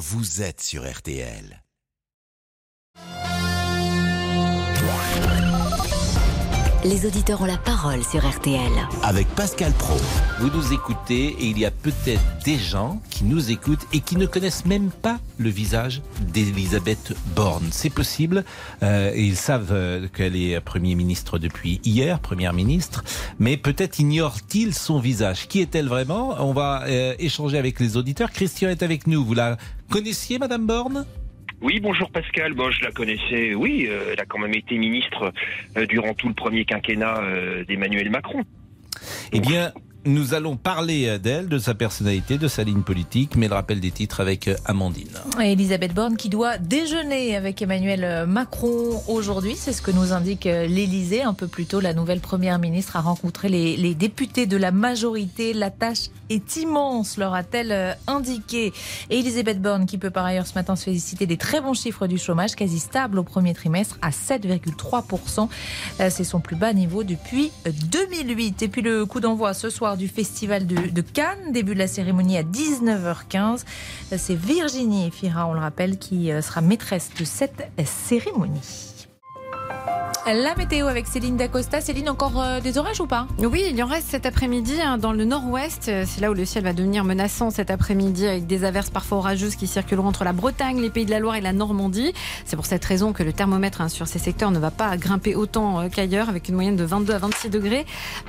vous êtes sur RTL. Les auditeurs ont la parole sur RTL. Avec Pascal Pro. Vous nous écoutez et il y a peut-être des gens qui nous écoutent et qui ne connaissent même pas le visage d'Elisabeth Borne. C'est possible. Euh, ils savent euh, qu'elle est Premier ministre depuis hier, Première ministre, mais peut-être ignorent-ils son visage. Qui est-elle vraiment? On va euh, échanger avec les auditeurs. Christian est avec nous. Vous la connaissiez, Madame Borne? Oui, bonjour Pascal. Bon, je la connaissais, oui, euh, elle a quand même été ministre euh, durant tout le premier quinquennat euh, d'Emmanuel Macron. Eh bien, nous allons parler d'elle, de sa personnalité, de sa ligne politique, mais le rappel des titres avec Amandine. Elisabeth Borne qui doit déjeuner avec Emmanuel Macron aujourd'hui, c'est ce que nous indique l'Elysée. Un peu plus tôt, la nouvelle première ministre a rencontré les, députés de la majorité. La tâche est immense, leur a-t-elle euh, indiqué. Et Elisabeth Borne, qui peut par ailleurs ce matin se féliciter des très bons chiffres du chômage, quasi stable au premier trimestre à 7,3%. Euh, c'est son plus bas niveau depuis 2008. Et puis le coup d'envoi ce soir du festival de, Cannes, début de la cérémonie à 19h15. Euh, c'est Virginie Fira, on le rappelle, qui sera maîtresse de cette cérémonie. La météo avec Céline Dacosta. Céline, encore euh, des orages ou pas? Oui, il y en reste cet après-midi hein, dans le nord-ouest. Euh, c'est là où le ciel va devenir menaçant cet après-midi avec des averses parfois orageuses qui circuleront entre la Bretagne, les Pays de la Loire et la Normandie. C'est pour cette raison que le thermomètre hein, sur ces secteurs ne va pas grimper autant euh, qu'ailleurs avec une moyenne de 22 à 26 degrés.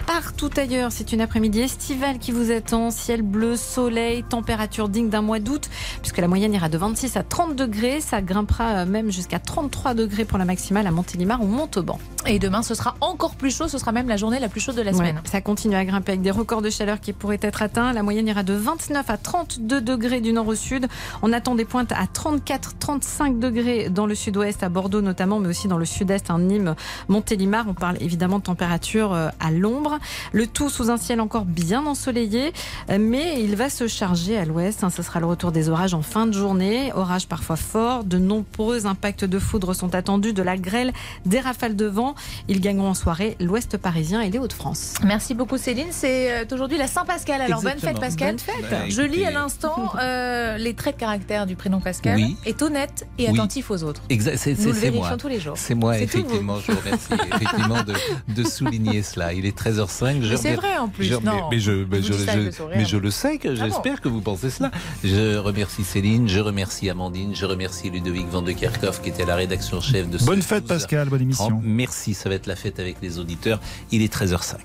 Partout ailleurs, c'est une après-midi estivale qui vous attend. Ciel bleu, soleil, température digne d'un mois d'août puisque la moyenne ira de 26 à 30 degrés. Ça grimpera même jusqu'à 33 degrés pour la maximale à Montélimar ou Montauban. Et demain, ce sera encore plus chaud. Ce sera même la journée la plus chaude de la semaine. ça continue à grimper avec des records de chaleur qui pourraient être atteints. La moyenne ira de 29 à 32 degrés du nord au sud. On attend des pointes à 34, 35 degrés dans le sud-ouest, à Bordeaux notamment, mais aussi dans le sud-est, en Nîmes, Montélimar. On parle évidemment de température euh, à l'ombre. Le tout sous un ciel encore bien ensoleillé, euh, mais il va se charger à l'ouest. Ce sera le retour des orages en fin de journée. Orages parfois forts. De nombreux impacts de foudre sont attendus, de la grêle, des rafales devant. Ils gagneront en soirée l'Ouest parisien et les Hauts-de-France. Merci beaucoup Céline. C'est euh, aujourd'hui la Saint-Pascal. Alors bonne fête Pascal. Bah, Je lis à l'instant euh, les traits de caractère du prénom Pascal. Est honnête et attentif aux autres. Exact. C'est, Nous le vérifions tous les jours. C'est moi, effectivement. je vous remercie effectivement de, souligner cela. Il est 13h05. Je c'est vrai en plus. Je, non, mais, je, mais, je, le sais que ah j'espère que vous pensez cela. Je remercie Céline, je remercie Amandine, je remercie Ludovic Van de Kerkhoff qui était à la rédaction chef de Bonne fête Pascal, bonne émission. Merci, ça va être la fête avec les auditeurs. Il est 13h05.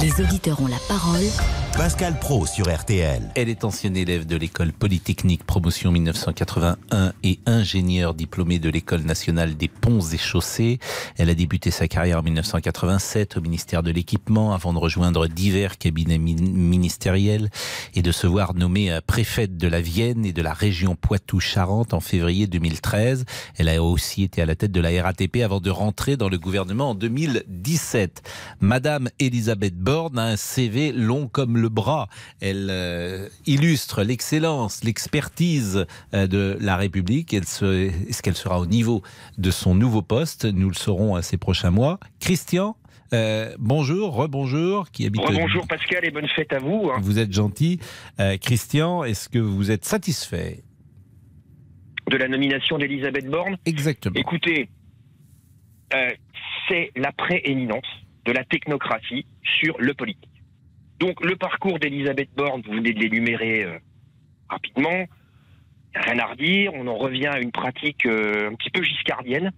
Les auditeurs ont la parole. Pascal Pro sur RTL. Elle est ancienne élève de l'école polytechnique promotion 1981 et ingénieure diplômée de l'école nationale des ponts et chaussées. Elle a débuté sa carrière en 1987 au ministère de l'équipement avant de rejoindre divers cabinets ministériels et de se voir nommée préfète de la Vienne et de la région Poitou-Charentes en février 2013. Elle a aussi été à la tête de la RATP avant de rentrer dans le gouvernement en 2017. Madame Elisabeth Borne a un CV long comme le bras. Elle euh, illustre l'excellence, l'expertise euh, de la République. Est-ce qu'elle sera au niveau de son nouveau poste? Nous le saurons ces prochains mois. Christian euh, bonjour, rebonjour, qui habite. Bonjour Pascal et bonne fête à vous. Hein. Vous êtes gentil. Christian, est-ce que vous êtes satisfait? De la nomination d'Elisabeth Borne? Exactement. Écoutez, euh, c'est la prééminence de la technocratie sur le politique. Donc le parcours d'Elisabeth Borne, vous venez de l'énumérer euh, rapidement, rien à redire, on en revient à une pratique euh, un petit peu giscardienne.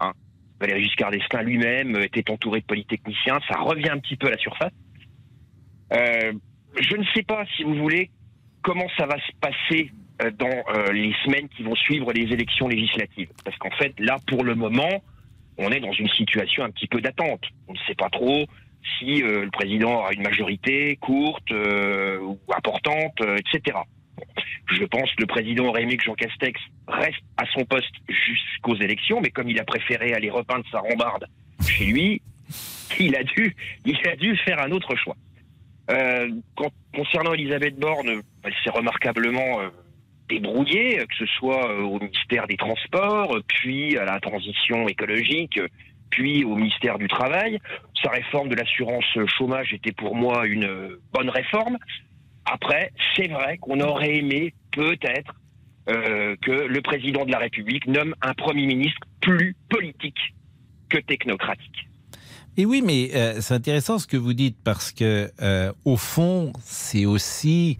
Hein. Valéry Giscard d'Estaing lui-même était entouré de polytechniciens, ça revient un petit peu à la surface. je ne sais pas, si vous voulez, comment ça va se passer dans les semaines qui vont suivre les élections législatives. Parce qu'en fait, là, pour le moment, on est dans une situation un petit peu d'attente. On ne sait pas trop si euh, le président aura une majorité courte euh, ou importante, euh, etc. Je pense que le président que Jean Castex reste à son poste jusqu'aux élections, mais comme il a préféré aller repeindre sa rambarde chez lui, il a dû, il a dû faire un autre choix. concernant Elisabeth Borne, elle s'est remarquablement débrouillé, que ce soit euh, au ministère des Transports, puis à la transition écologique, puis au ministère du Travail. Sa réforme de l'assurance chômage était pour moi une bonne réforme. Après, c'est vrai qu'on aurait aimé peut-être euh, que le président de la République nomme un Premier ministre plus politique que technocratique. Et oui, mais euh, c'est intéressant ce que vous dites parce que euh, au fond, c'est aussi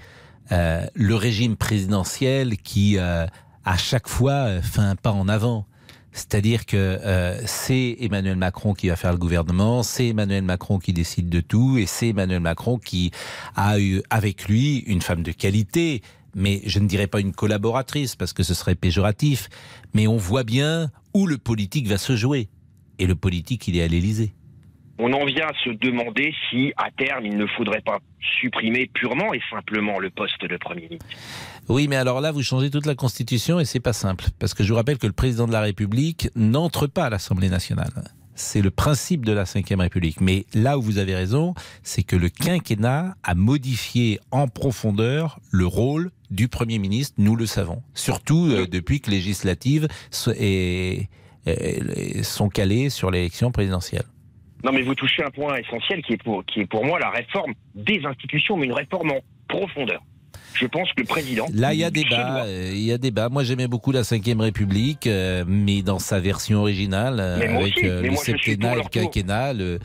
euh, le régime présidentiel qui, euh, à chaque fois, euh, fait un pas en avant. C'est-à-dire que euh, c'est Emmanuel Macron qui va faire le gouvernement, c'est Emmanuel Macron qui décide de tout, et c'est Emmanuel Macron qui a eu avec lui une femme de qualité, mais je ne dirais pas une collaboratrice parce que ce serait péjoratif, mais on voit bien où le politique va se jouer. Et le politique, il est à l'Élysée. On en vient à se demander si, à terme, il ne faudrait pas supprimer purement et simplement le poste de Premier ministre. Oui, mais alors là, vous changez toute la Constitution et c'est pas simple. Parce que je vous rappelle que le président de la République n'entre pas à l'Assemblée nationale. C'est le principe de la Ve République. Mais là où vous avez raison, c'est que le quinquennat a modifié en profondeur le rôle du Premier ministre, nous le savons. Surtout euh, depuis que législatives sont calées sur l'élection présidentielle. Non, mais vous touchez un point essentiel qui est pour, qui est pour moi la réforme des institutions, mais une réforme en profondeur. Je pense que le président. Là, il y a débat. euh, Il y a débat. Moi, j'aimais beaucoup la Ve République, euh, mais dans sa version originale, euh, avec aussi, euh, le septennat et le quinquennat, le-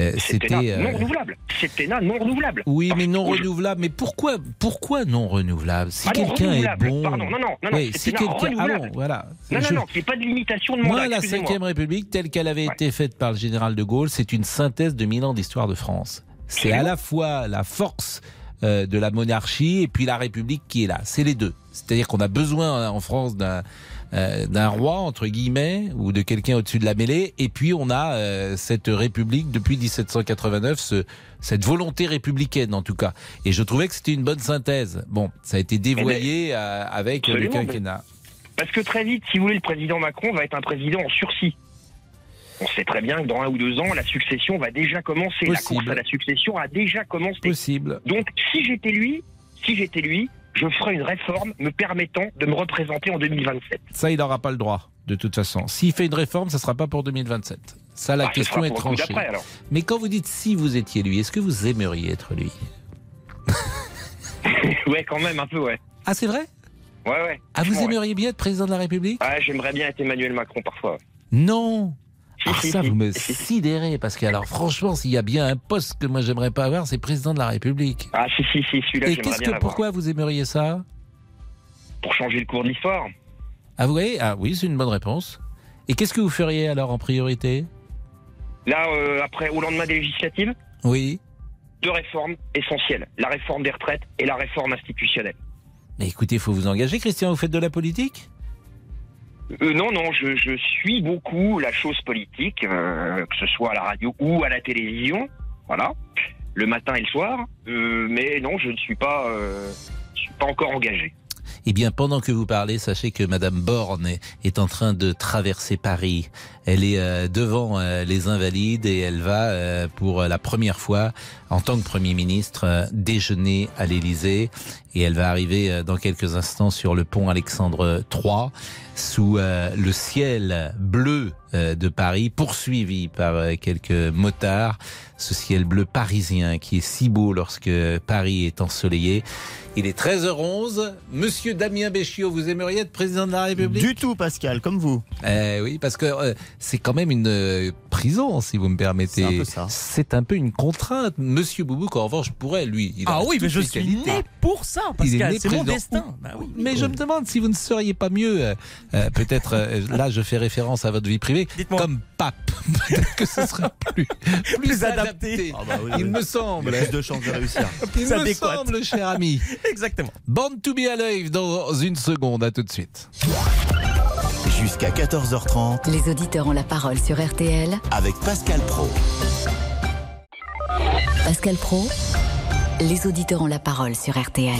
euh, c'était. non renouvelable. Septennat non renouvelable. oui, mais non renouvelable. Mais pourquoi, pourquoi non renouvelable? Si Ah quelqu'un est bon. Pardon, non, non, non, non, oui, si quelqu'un. Ah bon, voilà. Non, non, Je- non, qu'il n'y ait pas de limitation de mandat. Moi, la. Ve République, telle qu'elle avait Ouais. été faite par le général de Gaulle, c'est une synthèse de mille ans d'histoire de France. C'est à la fois la force euh, de la monarchie et puis la République qui est là. C'est les deux. C'est-à-dire qu'on a besoin euh, en France d'un euh, d'un roi entre guillemets ou de quelqu'un au-dessus de la mêlée et puis on a euh, cette République depuis 1789 ce, cette volonté républicaine en tout cas et je trouvais que c'était une bonne synthèse bon ça a été dévoyé euh, avec le quinquennat Parce que très vite, si vous voulez, le président Macron va être un président en sursis. On sait très bien que dans un ou deux ans, la succession va déjà commencer. La course à la succession a déjà commencé. possible Donc, si j'étais lui, si j'étais lui, je ferais une réforme me permettant de me représenter en 2027. Ça, il n'aura pas le droit, de toute façon. S'il fait une réforme, ça ne sera pas pour 2027. Ça, la Ah, ce question est tranchée. Mais quand vous dites si vous étiez lui, est-ce que vous aimeriez être lui? Ouais, quand même, un peu, ouais. Ah, c'est vrai? Ouais, ouais. Ah, vous ouais. aimeriez bien être président de la République? Ah, j'aimerais bien être Emmanuel Macron parfois. Non Ah, ça, vous me Si, si. sidérez, parce que, alors, franchement, s'il y a bien un poste que moi j'aimerais pas avoir, c'est président de la République. Ah, si, si, si, celui-là, Et qu'est-ce que, pourquoi vous aimeriez ça? Pour changer le cours de l'histoire. Ah, vous voyez Ah, oui, c'est une bonne réponse. Et qu'est-ce que vous feriez alors en priorité? Là, euh, après, au lendemain des législatives, Oui. deux réformes essentielles. La réforme des retraites et la réforme institutionnelle. Mais écoutez, il faut vous engager, Christian, vous faites de la politique? Euh, non, non, je, suis beaucoup la chose politique, euh, que ce soit à la radio ou à la télévision, voilà, le matin et le soir. Euh, mais non, je ne suis pas, euh, je suis pas encore engagé. Eh bien, pendant que vous parlez, sachez que Madame Borne est, en train de traverser Paris. Elle est euh, devant euh, les Invalides et elle va, euh, pour la première fois, en tant que Premier ministre, déjeuner à l'Élysée. Et elle va arriver dans quelques instants sur le pont Alexandre III, sous le ciel bleu de Paris, poursuivi par euh, quelques motards. Ce ciel bleu parisien qui est si beau lorsque Paris est ensoleillé. Il est 13h11. Monsieur Damien Béchiot, vous aimeriez être président de la République? Du tout, Pascal, comme vous. Eh Oui, parce que euh, c'est quand même une euh, prison, si vous me permettez. C'est un peu ça. C'est un peu une contrainte. Monsieur Boubouk, en revanche, pourrait, lui. il Ah oui, mais je suis né pour ça, Pascal. C'est mon destin. Bah oui. Mais je me demande si vous ne seriez pas mieux, euh, euh, peut-être, euh, là je fais référence à votre vie privée, Dites-moi. comme pape. Peut-être que ce serait plus, plus, Plus adapté. adapté. Ah bah oui, Il oui. me Il y semble. a plus de chances de réussir. Il C'est me semble, cher ami. Exactement. Born to be alive dans une seconde. À tout de suite. Jusqu'à 14h30 Les auditeurs ont la parole sur RTL. avec Pascal Pro. Pascal Pro, les auditeurs ont la parole sur RTL.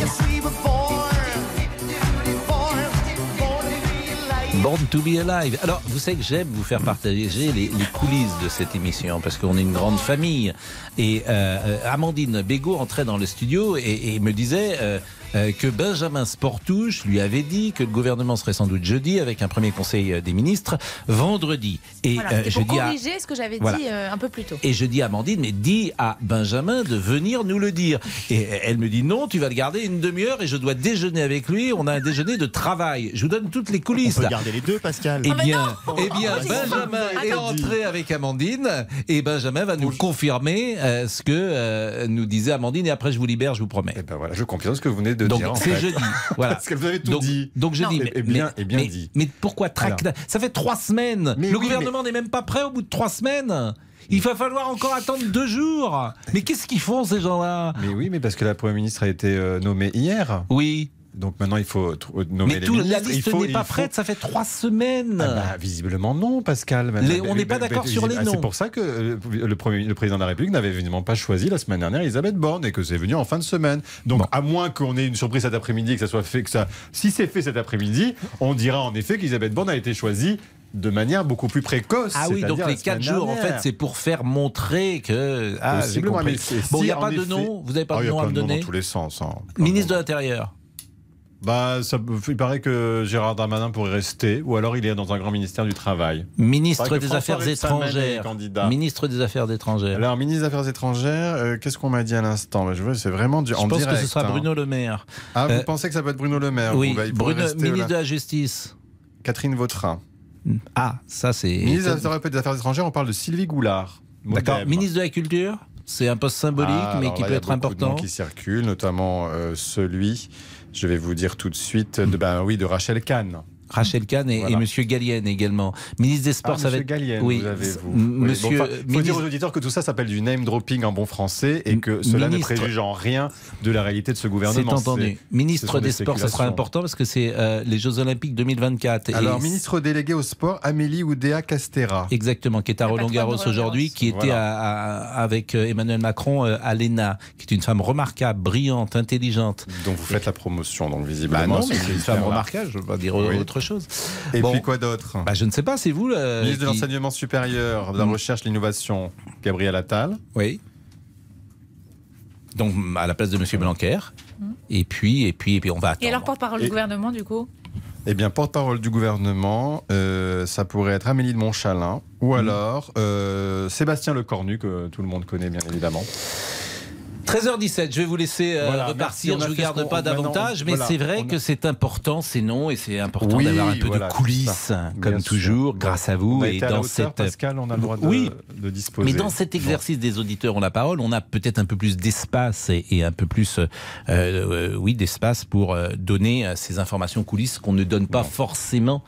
Born to be alive. Alors, vous savez que j'aime vous faire partager les, coulisses de cette émission parce qu'on est une grande famille. Et euh, euh, Amandine Bégaud entrait dans le studio et, et me disait. euh, que Benjamin Sportouche lui avait dit que le gouvernement serait sans doute jeudi avec un premier conseil euh, des ministres vendredi. Et Voilà, euh, je pour dis à, corriger ce que j'avais Voilà. dit euh, un peu plus tôt. et je dis à Amandine, mais dis à Benjamin de venir nous le dire. Et elle me dit non, tu vas le garder une demi-heure et je dois déjeuner avec lui. On a un déjeuner de travail. Je vous donne toutes les On coulisses. peut là. garder les deux, Pascal. Eh Ah, bien, eh bien Ah, Benjamin est entré avec Amandine et Benjamin va nous confirmer euh, ce que euh, nous disait Amandine et après je vous libère, je vous promets. Eh ben voilà, je confirme ce que vous venez de Donc dire. c'est jeudi. Voilà. Parce que vous avez tout donc, dit. donc jeudi. Non. mais, bien- mais- bien mais- dit. mais pourquoi trac Ça fait trois semaines. Mais le oui, gouvernement n'est même pas prêt au bout de trois semaines. Il va falloir encore attendre deux jours. Mais qu'est-ce qu'ils font ces gens-là? Mais oui, mais parce que la Première ministre a été euh, nommée hier. Oui. Donc maintenant, il faut tr- nommer Mais les tout, la ministres. Il liste n'est pas faut- prête, ça fait trois semaines. Ah bah, visiblement non, Pascal. Les- on n'est pas d'accord sur les Ah, noms. C'est pour ça que euh, le, premier- le président de la République n'avait évidemment pas choisi la semaine dernière Elisabeth Borne et que c'est venu en fin de semaine. Donc, Bon. à moins qu'on ait une surprise cet après-midi que ça soit fait, que ça, si c'est fait cet après-midi, on dira en effet qu'Elisabeth Borne a été choisie de manière beaucoup plus précoce. Ah oui, donc les la quatre jours, en fait, c'est pour faire montrer que. Ah, Bon, il n'y a pas de nom, vous n'avez pas Ah, de nom à me donner dans tous les sens. hein. Ministre de l'Intérieur. Bah, ça, il paraît que Gérard Darmanin pourrait rester, ou alors il est dans un grand ministère du Travail. Ministre des Affaires étrangères. Ministre des Affaires étrangères. Alors, ministre des Affaires étrangères, euh, qu'est-ce qu'on m'a dit à l'instant? Bah, Je vois, c'est vraiment du, Je en pense direct. que ce sera hein. Bruno Le Maire. Ah, vous Euh, pensez que ça peut être Bruno Le Maire oui, vous, bah, il Bruno, ministre de la Justice. Catherine Vautrin. Ah, ça c'est. Ministre des Affaires- des étrangères, on parle de Sylvie Goulard. D'accord. Ministre de la Culture. C'est un poste symbolique, Ah, mais qui là, peut il y a être beaucoup de noms important. qui circulent, notamment euh, celui, je vais vous dire tout de suite, de, ben, oui, de Rachel Kahn. Rachel Kahn et, Voilà. et Monsieur Gallienne également. Ministre des Sports, Ah, ça va Monsieur être. Gallienne, oui, vous avez, vous. Monsieur. bon, enfin, faut ministre- dire aux auditeurs que tout ça s'appelle du name dropping en bon français et que cela ministre. ne préjuge en rien de la réalité de ce C'est gouvernement. entendu. ce Ministre des des Sports, ça sera important parce que c'est euh, les Jeux Olympiques 2024. Et Alors, ministre délégué au sport, Amélie Oudéa Castera. Exactement, qui est à La Roland patronne Garros de Roland aujourd'hui, qui était Voilà. à- à- avec euh, Emmanuel Macron euh, à l'ENA, qui est une femme remarquable, brillante, intelligente. dont vous faites la promotion, donc visiblement. Bah non, c'est une femme remarquable, je ne veux pas dire Oui. autre chose. Et Bon. puis quoi d'autre? Bah, je ne sais pas, c'est vous euh, Ministre de l'enseignement supérieur, de la Mm. recherche, de l'innovation, Gabriel Attal. Oui. Donc à la place de Monsieur Blanquer. Et puis, et puis, et puis on va attendre. Et alors, porte-parole Et- du gouvernement, du coup? Eh bien, porte-parole du gouvernement, euh, ça pourrait être Amélie de Montchalin ou alors euh, Sébastien Lecornu, que tout le monde connaît bien évidemment. 13h17, je vais vous laisser euh, Voilà, repartir, a je ne fait garde pas davantage, mais voilà, c'est vrai a- que c'est important, ces noms, et c'est important Oui, d'avoir un peu voilà, de coulisses, comme sûr. toujours, grâce à vous, On a et été à la dans hauteur, cette... Pascal, on a le droit de, Oui. de disposer. Mais dans cet exercice des auditeurs ont la parole, on a peut-être un peu plus d'espace et, et un peu plus, euh, euh, oui, d'espace pour euh, donner ces informations coulisses qu'on ne donne pas Non. forcément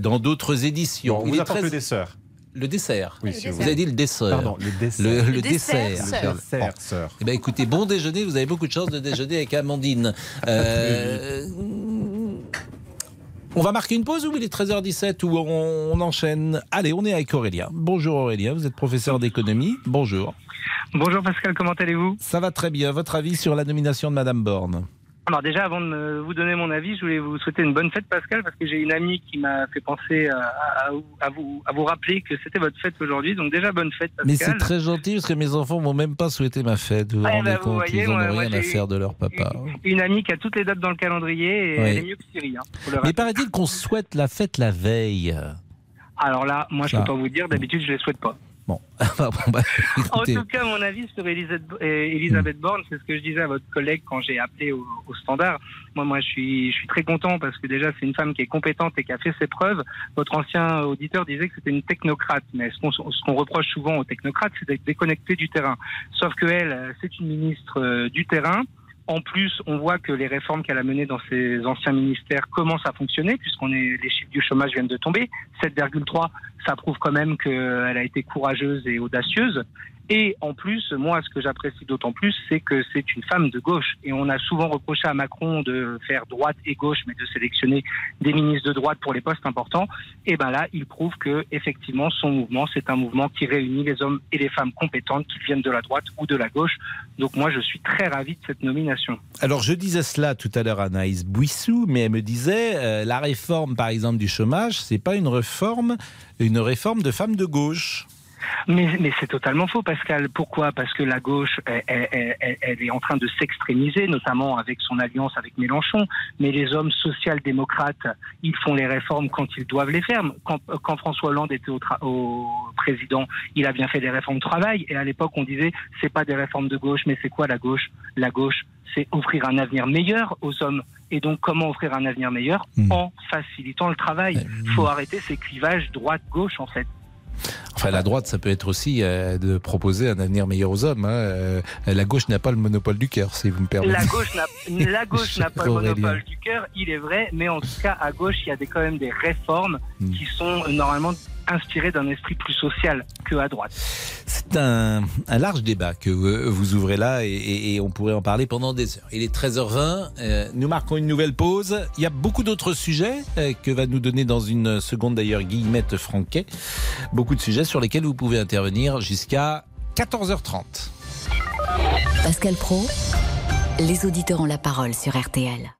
dans d'autres éditions. Bon, on Il vous apporte très- le dessert. Le dessert. Oui, Le si vous avez dit le dessert. Pardon, le dessert. Le, le Le dessert, dessert. sœur. dessert, sœur. Eh ben, écoutez, bon déjeuner, vous avez beaucoup de chance de déjeuner avec Amandine. Euh, on va marquer une pause ou il est 13h17 ou on, on enchaîne Allez, on est avec Aurélien. Bonjour Aurélien, vous êtes professeur d'économie. Bonjour. Bonjour Pascal, comment allez-vous? Ça va très bien. Votre avis sur la nomination de Madame Borne? Alors déjà, avant de vous donner mon avis, je voulais vous souhaiter une bonne fête Pascal, parce que j'ai une amie qui m'a fait penser à, à- à vous, à vous rappeler que c'était votre fête aujourd'hui. Donc déjà, bonne fête Mais c'est Pascal. très gentil parce que mes enfants m'ont même pas souhaité ma fête. Vous vous Ah, rendez bah, vous compte voyez, Ils n'ont rien à faire de leur papa. Une amie qui a toutes les dates dans le calendrier et Oui. elle est mieux que Siri. hein, Mais paraît-il qu'on souhaite la fête la veille? Alors là, moi je Ça. peux pas vous dire, d'habitude je les souhaite pas. Bon, bon bah, En tout cas, mon avis sur Elisabeth, euh, Elisabeth Borne, c'est ce que je disais à votre collègue quand j'ai appelé au, au standard. Moi, moi, je suis, je suis très content parce que déjà, c'est une femme qui est compétente et qui a fait ses preuves. Votre ancien auditeur disait que c'était une technocrate, mais ce qu'on ce qu'on reproche souvent aux technocrates, c'est d'être déconnecté du terrain. Sauf que elle, euh, c'est une ministre euh, du terrain. En plus, on voit que les réformes qu'elle a menées dans ses anciens ministères commencent à fonctionner, puisqu'on est les chiffres du chômage viennent de tomber. 7,3, ça prouve quand même qu'elle a été courageuse et audacieuse. Et en plus, moi, ce que j'apprécie d'autant plus, c'est que c'est une femme de gauche. Et on a souvent reproché à Macron de faire droite et gauche, mais de sélectionner des ministres de droite pour les postes importants. Et ben là, il prouve que effectivement, son mouvement, c'est un mouvement qui réunit les hommes et les femmes compétentes, qui viennent de la droite ou de la gauche. Donc moi, je suis très ravi de cette nomination. Alors je disais cela tout à l'heure à Anaïs Bouissou, mais elle me disait euh, la réforme par exemple du chômage, c'est pas une réforme, une réforme de femmes de gauche. Mais, mais c'est totalement faux, Pascal. Pourquoi? Parce que la gauche, elle, elle- elle- est en train de s'extrémiser, notamment avec son alliance avec Mélenchon. Mais les hommes social-démocrates, ils font les réformes quand ils doivent les faire. Quand, quand François Hollande était au, tra- au président, il a bien fait des réformes de travail. Et à l'époque, on disait, c'est pas des réformes de gauche, mais c'est quoi la gauche? La gauche, c'est offrir un avenir meilleur aux hommes. Et donc, comment offrir un avenir meilleur? Hmm. En facilitant le travail. Il faut arrêter ces clivages droite-gauche, en fait. Enfin, la droite, ça peut être aussi euh, de proposer un avenir meilleur aux hommes. hein. Euh, la gauche n'a pas le monopole du cœur, si vous me permettez. La gauche n'a, la gauche n'a pas le monopole du cœur, il est vrai, mais en tout cas, à gauche, il y a des, quand même des réformes Mm. qui sont euh, normalement inspirées d'un esprit plus social que à droite. C'est un, un large débat que vous, vous ouvrez là et, et- et on pourrait en parler pendant des heures. Il est 13h20, euh, nous marquons une nouvelle pause. Il y a beaucoup d'autres sujets euh, que va nous donner dans une seconde d'ailleurs Guillemette Franquet. Beaucoup de sujets sur lesquels vous pouvez intervenir jusqu'à 14h30. Pascal Pro, les auditeurs ont la parole sur RTL.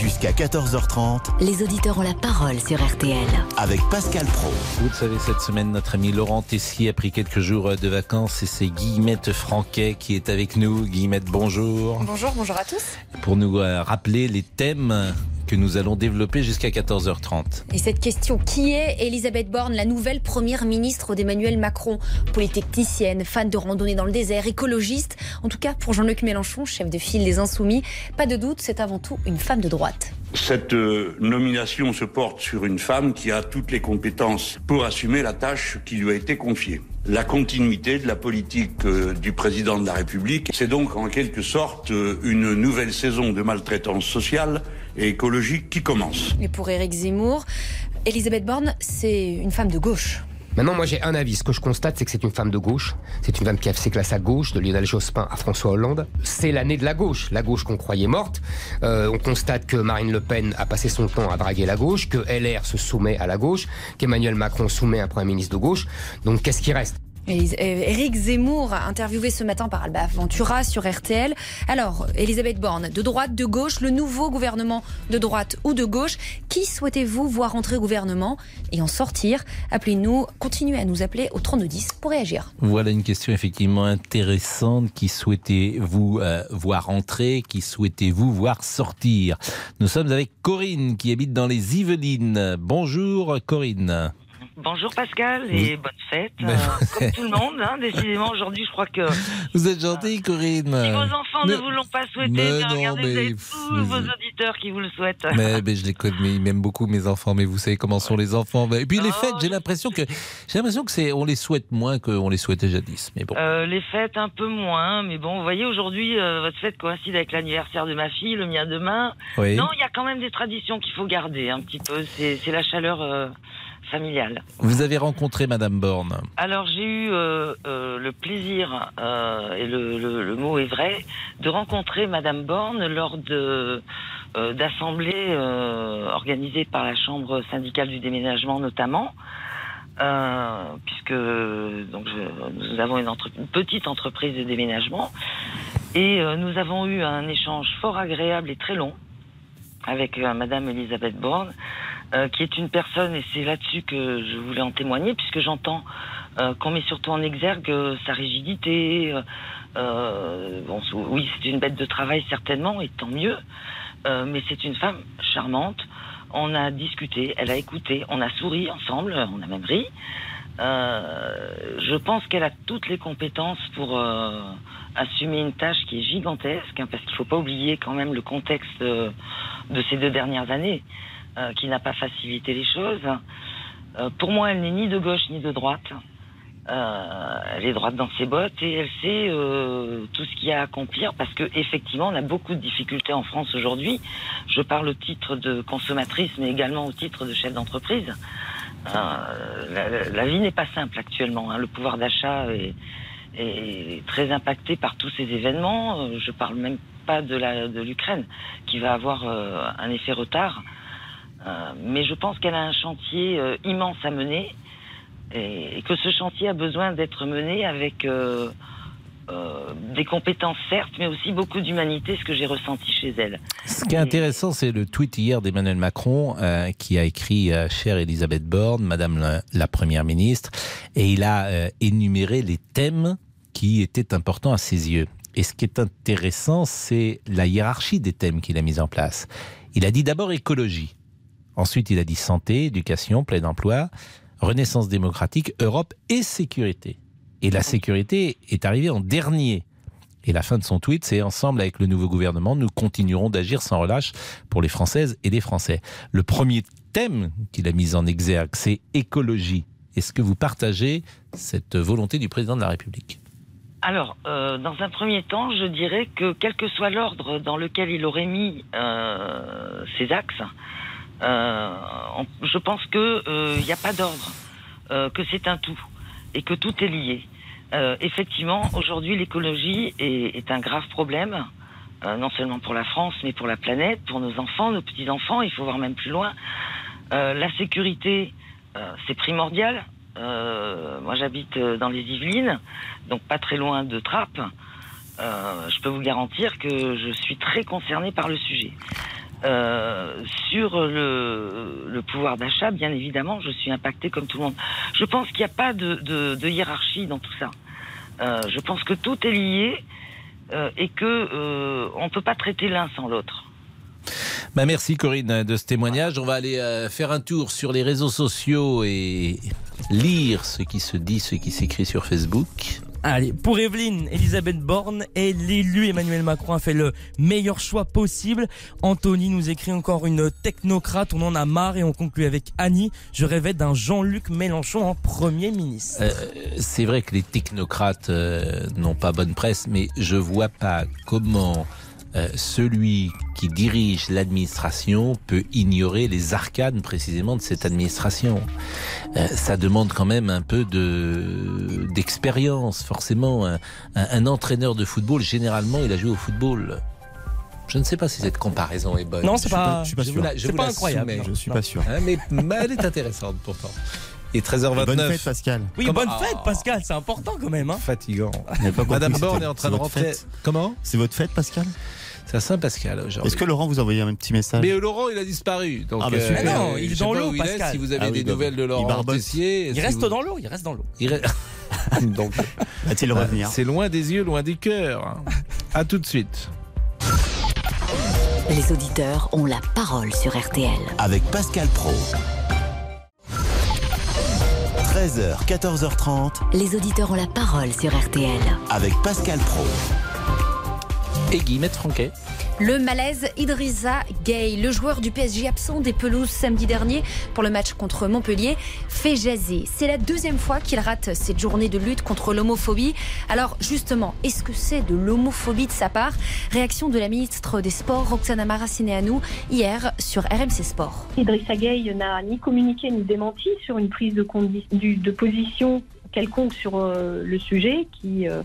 Jusqu'à 14h30 Les auditeurs ont la parole sur RTL. avec Pascal Pro. Vous le savez, cette semaine, notre ami Laurent Tessier a pris quelques jours de vacances et c'est Guillemette Franquet qui est avec nous. Guillemette, bonjour. Bonjour, bonjour à tous. Pour nous euh, rappeler les thèmes que nous allons développer jusqu'à 14h30. Et cette question, qui est Elisabeth Borne, la nouvelle première ministre d'Emmanuel Macron? Polytechnicienne, fan de randonnée dans le désert, écologiste. En tout cas, pour Jean-Luc Mélenchon, chef de file des Insoumis, pas de doute, c'est avant tout une femme de droite. Cette euh, nomination se porte sur une femme qui a toutes les compétences pour assumer la tâche qui lui a été confiée. La continuité de la politique euh, du président de la République, c'est donc en quelque sorte euh, une nouvelle saison de maltraitance sociale et écologique qui commence. Et pour Éric Zemmour, Elisabeth Borne, c'est une femme de gauche. Maintenant, moi j'ai un avis. Ce que je constate, c'est que c'est une femme de gauche. C'est une femme qui a fait ses classes à gauche, de Lionel Jospin à François Hollande. C'est l'année de la gauche, la gauche qu'on croyait morte. Euh, on constate que Marine Le Pen a passé son temps à draguer la gauche, que LR se soumet à la gauche, qu'Emmanuel Macron soumet un Premier ministre de gauche. Donc qu'est-ce qui reste? Éric Zemmour, interviewé ce matin par Alba Ventura sur RTL. Alors, Elisabeth Borne, de droite, de gauche, le nouveau gouvernement de droite ou de gauche, qui souhaitez-vous voir entrer au gouvernement et en sortir? Appelez-nous, continuez à nous appeler au 3210 pour réagir. Voilà une question effectivement intéressante. Qui souhaitez-vous euh, voir entrer? Qui souhaitez-vous voir sortir? Nous sommes avec Corinne qui habite dans les Yvelines. Bonjour Corinne. Bonjour Pascal et bonne fête. Euh, comme tout le monde, hein, décidément aujourd'hui, je crois que Vous êtes gentille Corinne. si vos enfants ne vous l'ont pas souhaité, mais non, regardez, vous mais avez pff, tous vos auditeurs qui vous le souhaitent. Mais, je les connais, mais ils m'aiment beaucoup mes enfants. Mais vous savez comment sont les enfants. Et puis les fêtes, j'ai l'impression que j'ai l'impression que c'est on les souhaite moins qu'on les souhaitait jadis. Mais bon. Euh, les fêtes un peu moins, mais bon, vous voyez, aujourd'hui, euh, votre fête coïncide avec l'anniversaire de ma fille, le mien demain. Oui. Non, il y a quand même des traditions qu'il faut garder un petit peu. C'est c'est la chaleur euh, familiale. Vous avez rencontré Madame Borne. Alors j'ai eu euh, euh, le plaisir, euh, et le, le- le mot est vrai, de rencontrer Madame Borne lors de d'assemblées organisées par la Chambre syndicale du déménagement notamment. Puisque donc je- nous avons une, entre- une petite entreprise de déménagement et nous avons eu un échange fort agréable et très long avec Madame Elisabeth Borne, euh, qui est une personne, et c'est là-dessus que je voulais en témoigner, puisque j'entends euh, qu'on met surtout en exergue euh, sa rigidité. euh, euh, bon, oui, c'est une bête de travail certainement, et tant mieux, euh, mais c'est une femme charmante. On a discuté, elle a écouté, on a souri ensemble, on a même ri. Je pense qu'elle a toutes les compétences pour assumer une tâche qui est gigantesque, hein, parce qu'il ne faut pas oublier quand même le contexte de ces deux dernières années, euh, qui n'a pas facilité les choses. Euh, pour moi, elle n'est ni de gauche ni de droite. Euh, elle est droite dans ses bottes et elle sait tout ce qu'il y a à accomplir parce que effectivement, on a beaucoup de difficultés en France aujourd'hui. Je parle au titre de consommatrice, mais également au titre de chef d'entreprise. La, vie n'est pas simple actuellement. hein. Le pouvoir d'achat est, très impacté par tous ces événements. Je parle même pas de l'Ukraine qui va avoir un effet retard. Euh, mais je pense qu'elle a un chantier euh, immense à mener et, que ce chantier a besoin d'être mené avec euh, des compétences certes, mais aussi beaucoup d'humanité, ce que j'ai ressenti chez elle. Ce qui est intéressant, c'est le tweet hier d'Emmanuel Macron euh, qui a écrit euh, Chère Elisabeth Borne, Madame la, la Première ministre, et il a énuméré les thèmes qui étaient importants à ses yeux. Et ce qui est intéressant, c'est la hiérarchie des thèmes qu'il a mis en place. Il a dit d'abord écologie. Ensuite, il a dit santé, éducation, plein emploi, renaissance démocratique, Europe et sécurité. Et la sécurité est arrivée en dernier. Et la fin de son tweet, c'est ensemble avec le nouveau gouvernement, nous continuerons d'agir sans relâche pour les Françaises et les Français. Le premier thème qu'il a mis en exergue, c'est écologie. Est-ce que vous partagez cette volonté du président de la République? Alors, euh, dans un premier temps, je dirais que quel que soit l'ordre dans lequel il aurait mis euh, ses axes, on- je pense qu'il n'y a pas d'ordre, euh, que c'est un tout et que tout est lié. Euh, effectivement, aujourd'hui, l'écologie est, un grave problème, euh, non seulement pour la France, mais pour la planète, pour nos enfants, nos petits-enfants, il faut voir même plus loin. Euh, la sécurité, euh, c'est primordial. Euh, moi, j'habite euh, dans les Yvelines, donc pas très loin de Trappes. Euh, je peux vous garantir que je suis très concerné par le sujet. Euh, sur le, pouvoir d'achat, bien évidemment, je suis impacté comme tout le monde. Je pense qu'il n'y a pas de, hiérarchie dans tout ça. Euh, je pense que tout est lié euh, et que on ne peut pas traiter l'un sans l'autre. Bah, merci Corinne de ce témoignage. On va aller faire un tour sur les réseaux sociaux et lire ce qui se dit, ce qui s'écrit sur Facebook. Allez, pour Evelyne, Elisabeth Borne et l'élu Emmanuel Macron a fait le meilleur choix possible. Anthony nous écrit encore une technocrate, on en a marre et on conclut avec Annie. Je rêvais d'un Jean-Luc Mélenchon en Premier ministre. Euh, c'est vrai que les technocrates euh, n'ont pas bonne presse, mais je vois pas comment euh, celui qui dirige l'administration peut ignorer les arcanes précisément de cette administration. Euh, ça demande quand même un peu de d'expérience, forcément. Un, un- un entraîneur de football, généralement, il a joué au football. Je ne sais pas si cette comparaison est bonne. Non, c'est pas- je suis pas sûr. la- je pas incroyable, soumets. Je suis pas sûr. Hein, mais, mais elle est intéressante pourtant. Et 13h29. Bonne fête, Pascal. Oui, Comment- bonne fête Pascal, c'est important quand même. Hein. Fatigant. Madame Borne est en train de rentrer. fête Comment? C'est votre fête, Pascal? À Saint-Pascal aujourd'hui. Est-ce que Laurent vous a envoyé un petit message Mais euh, Laurent, il a disparu. Donc, Ah bah super. Mais non, euh, il est dans l'eau, il est, Pascal. Si vous avez Ah oui, des bah, nouvelles de il Laurent barbote. Tessier, Il si reste vous- dans l'eau, il reste dans l'eau. il re- Donc, Va-t-il revenir c'est loin des yeux, loin des cœurs. À tout de suite. Les auditeurs ont la parole sur RTL. Avec Pascal Pro. 13h, 14h30. Les auditeurs ont la parole sur RTL. Avec Pascal Pro. Et Guillemette Franquet. Le malaise Idrissa Gueye, le joueur du PSG absent des pelouses samedi dernier pour le match contre Montpellier, fait jaser. C'est la deuxième fois qu'il rate cette journée de lutte contre l'homophobie. Alors justement, est-ce que c'est de l'homophobie de sa part? Réaction de la ministre des Sports, Roxana Maracineanu, hier sur RMC Sport. Idrissa Gueye n'a ni communiqué ni démenti sur une prise de, position quelconque sur euh, le sujet qui euh,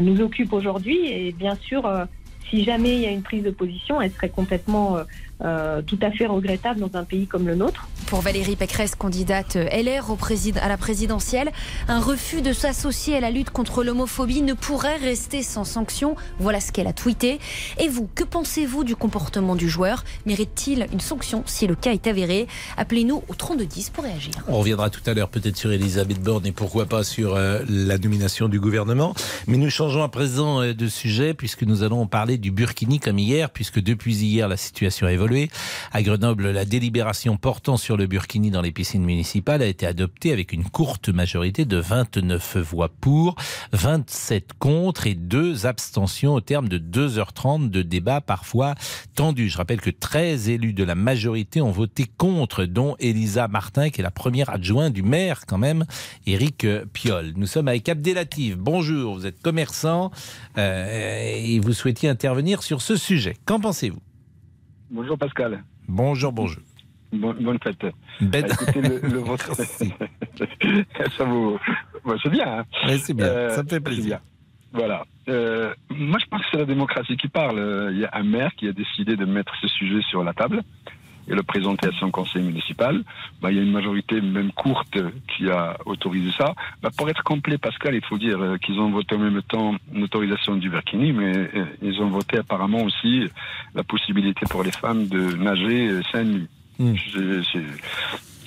nous occupe aujourd'hui. Et bien sûr, euh, si jamais il y a une prise de position, elle serait complètement euh, tout à fait regrettable dans un pays comme le nôtre. Pour Valérie Pécresse, candidate LR au présid- à la présidentielle, un refus de s'associer à la lutte contre l'homophobie ne pourrait rester sans sanction. Voilà ce qu'elle a tweeté. Et vous, que pensez-vous du comportement du joueur? Mérite-t-il une sanction si le cas est avéré? Appelez-nous au 3210 pour réagir. On reviendra tout à l'heure peut-être sur Elisabeth Borne et pourquoi pas sur euh, la nomination du gouvernement. Mais nous changeons à présent euh, de sujet puisque nous allons parler du Burkini comme hier, puisque depuis hier la situation a À Grenoble, la délibération portant sur le Burkini dans les piscines municipales a été adoptée avec une courte majorité de 29 voix pour, 27 contre et 2 abstentions au terme de 2h30 de débat parfois tendu. Je rappelle que 13 élus de la majorité ont voté contre, dont Elisa Martin, qui est la première adjointe du maire quand même, Éric Piolle. Nous sommes avec Abdelatif. Bonjour, vous êtes commerçant euh, et vous souhaitiez intervenir sur ce sujet. Qu'en pensez-vous? Bonjour Pascal. Bonjour, bonjour. Bon- bonne fête. Ben- Bah, écoutez, le, le votre... ça vous... ouais, c'est bien. hein. C'est bien, Euh, ça me fait plaisir. Voilà. Euh, moi, je pense que c'est la démocratie qui parle. Euh, Il y a un maire qui a décidé de mettre ce sujet sur la table. Et le présenter à son conseil municipal. Bah, il y a une majorité, même courte, qui a autorisé ça. Bah, pour être complet, Pascal, il faut dire euh, qu'ils ont voté en même temps une autorisation du Burkini, mais euh, ils ont voté apparemment aussi la possibilité pour les femmes de nager euh, seins nus. C'est-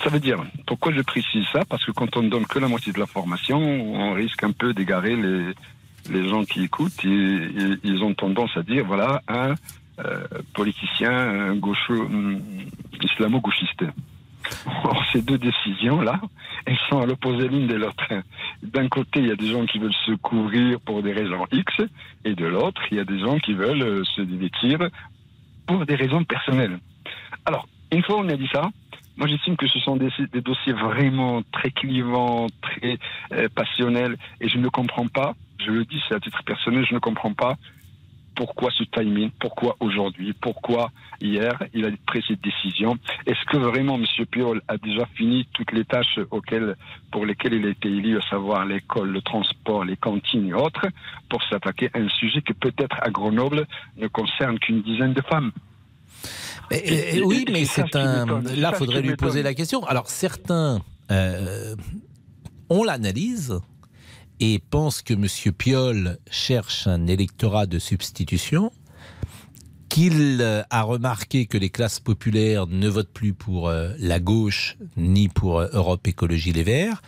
Ça veut dire, pourquoi je précise ça? Parce que quand on ne donne que la moitié de la formation, on risque un peu d'égarer les, les gens qui écoutent. Et, et- ils ont tendance à dire, voilà, un euh, politicien un gaucho, hum, islamo-gauchiste. Or, ces deux décisions-là, elles sont à l'opposé l'une de l'autre. D'un côté, il y a des gens qui veulent se couvrir pour des raisons X, et de l'autre, il y a des gens qui veulent euh, se dévêtir pour des raisons personnelles. Alors, une fois on a dit ça, moi j'estime que ce sont des, dossiers vraiment très clivants, très euh, passionnels, et je ne comprends pas, je le dis, c'est à titre personnel, je ne comprends pas pourquoi ce timing, pourquoi aujourd'hui, pourquoi hier il a pris cette décision. Est-ce que vraiment M. Piolle a déjà fini toutes les tâches auxquelles, pour lesquelles il a été élu, à savoir l'école, le transport, les cantines et autres, pour s'attaquer à un sujet qui peut-être à Grenoble ne concerne qu'une dizaine de femmes? Oui, mais c'est un. Là, faudrait lui poser la question. Alors, certains, euh, on l'analyse et pensent que M. Piolle cherche un électorat de substitution, qu'il euh, a remarqué que les classes populaires ne votent plus pour euh, la gauche ni pour euh, Europe Écologie Les Verts,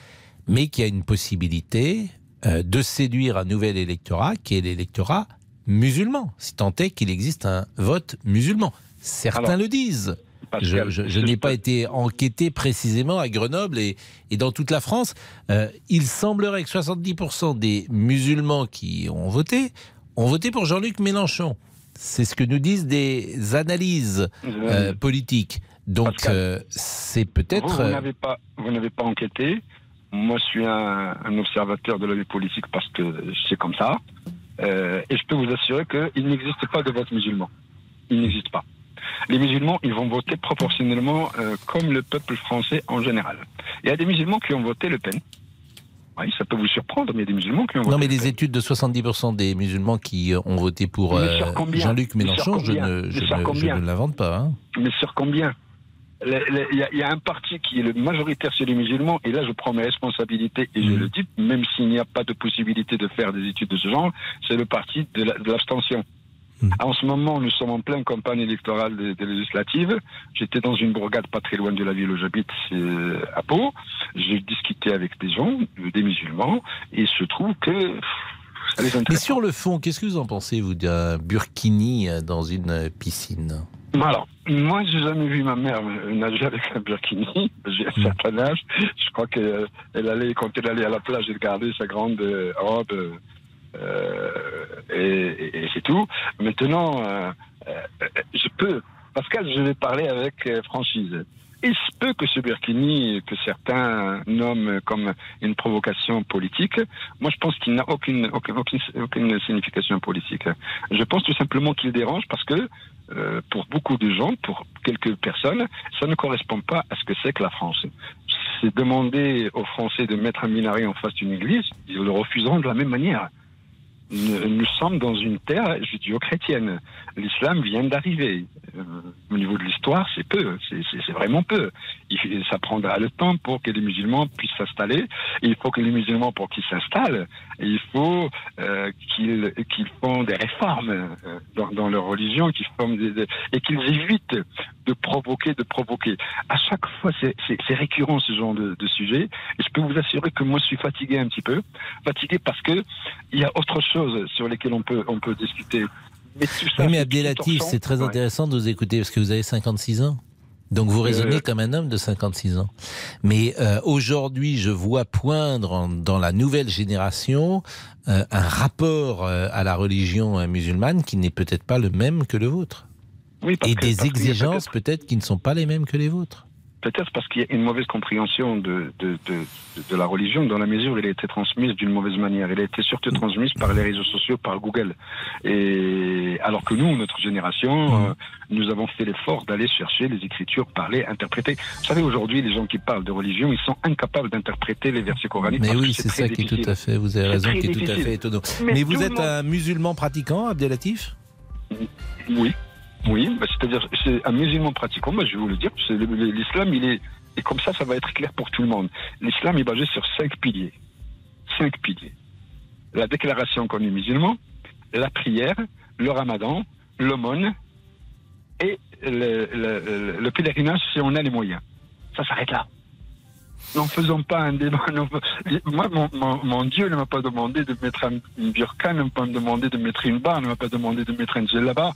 mais qu'il y a une possibilité de séduire un nouvel électorat qui est l'électorat musulman, si tant est qu'il existe un vote musulman. Certains Alors, le disent. Pascal, je n'ai pas été enquêté précisément à Grenoble et, et dans toute la France. Euh, il semblerait que 70% des musulmans qui ont voté ont voté pour Jean-Luc Mélenchon. C'est ce que nous disent des analyses euh, politiques. Donc euh, c'est peut-être... vous n'avez pas, vous n'avez pas enquêté. Moi, je suis un, un observateur de la vie politique parce que c'est comme ça. Et je peux vous assurer qu'il n'existe pas de vote musulman. Il n'existe pas. Les musulmans, ils vont voter proportionnellement euh, comme le peuple français en général. Il y a des musulmans qui ont voté Le Pen. Oui, ça peut vous surprendre, mais il y a des musulmans qui ont voté Non, mais Le les études de 70% des musulmans qui euh, ont voté pour euh, Jean-Luc Mélenchon, je ne, je l'invente pas. hein. Mais sur combien Il y, a- il y a un parti qui est le majoritaire chez les musulmans, et là je prends mes responsabilités et je le dis, même s'il n'y a pas de possibilité de faire des études de ce genre, c'est le parti de la- l'abstention. En ce moment, nous sommes en pleine campagne électorale des, des législatives. J'étais dans une bourgade pas très loin de la ville où j'habite, c'est à Pau. J'ai discuté avec des gens, des musulmans, et il se trouve que Mais sur le fond, qu'est-ce que vous en pensez, vous, d'un burkini euh, dans une euh, piscine Alors, moi, j'ai jamais vu ma mère euh, nager avec un burkini. J'ai un certain âge. Je crois qu'elle allait, quand elle allait à la plage, elle gardait sa grande euh, robe. Euh, et, et- et c'est tout. Maintenant, euh, euh, je peux, Pascal, je vais parler avec franchise. Il se peut que ce burkini, que certains nomment comme une provocation politique, moi je pense qu'il n'a aucune, aucune, aucune signification politique. Je pense tout simplement qu'il dérange parce que euh, pour beaucoup de gens, pour quelques personnes, ça ne correspond pas à ce que c'est que la France. C'est demander aux Français de mettre un minaret en face d'une église, ils le refuseront de la même manière. Nous, sommes dans une terre judéo-chrétienne. L'islam vient d'arriver. Euh, au niveau de l'histoire, c'est peu, c'est- vraiment peu. Ça prendra le temps pour que les musulmans puissent s'installer. Il faut que les musulmans, pour qu'ils s'installent, il faut euh, qu'ils qu'ils font des réformes euh, dans, leur religion, qu'ils et qu'ils évitent de provoquer, de provoquer. À chaque fois, c'est- récurrent ce genre de, de sujet. Et je peux vous assurer que moi, je suis fatigué un petit peu, fatigué parce que il y a autre chose sur lesquelles on peut on peut discuter. Mais tout ça, Oui, mais Abdelatif, c'est très Ouais. intéressant de vous écouter parce que vous avez 56 ans. Donc vous raisonnez Euh. comme un homme de 56 ans. Mais euh, aujourd'hui, je vois poindre en- dans la nouvelle génération euh, un rapport euh, à la religion musulmane qui n'est peut-être pas le même que le vôtre. Oui, Et que- des exigences peut-être qui ne sont pas les mêmes que les vôtres. Peut-être parce qu'il y a une mauvaise compréhension de, de, de, de la religion dans la mesure où elle a été transmise d'une mauvaise manière. Elle a été surtout transmise par les réseaux sociaux, par Google. Et alors que nous, notre génération, euh, nous avons fait l'effort d'aller chercher les écritures parlées, interprétées. Vous savez, aujourd'hui, les gens qui parlent de religion, ils sont incapables d'interpréter les versets coraniques. Mais oui, c'est ça qui est tout à fait, vous avez raison, qui est tout à fait étonnant. Mais vous êtes monde- un musulman pratiquant, Abdelatif? Oui. Oui, bah, c'est-à-dire, c'est un musulman pratiquant, bah, je vais vous le dire, l'islam, il est, et comme ça, ça va être clair pour tout le monde. L'islam est basé sur cinq piliers. Cinq piliers. La déclaration qu'on est musulman, la prière, le ramadan, l'aumône et le, le- le- le pèlerinage si on a les moyens. Ça s'arrête là. N'en faisons pas un débat. Moi, mon, mon- Dieu ne m'a pas demandé de mettre un- une burqa, ne m'a pas demandé de mettre une barre, ne m'a pas demandé de mettre un là-bas.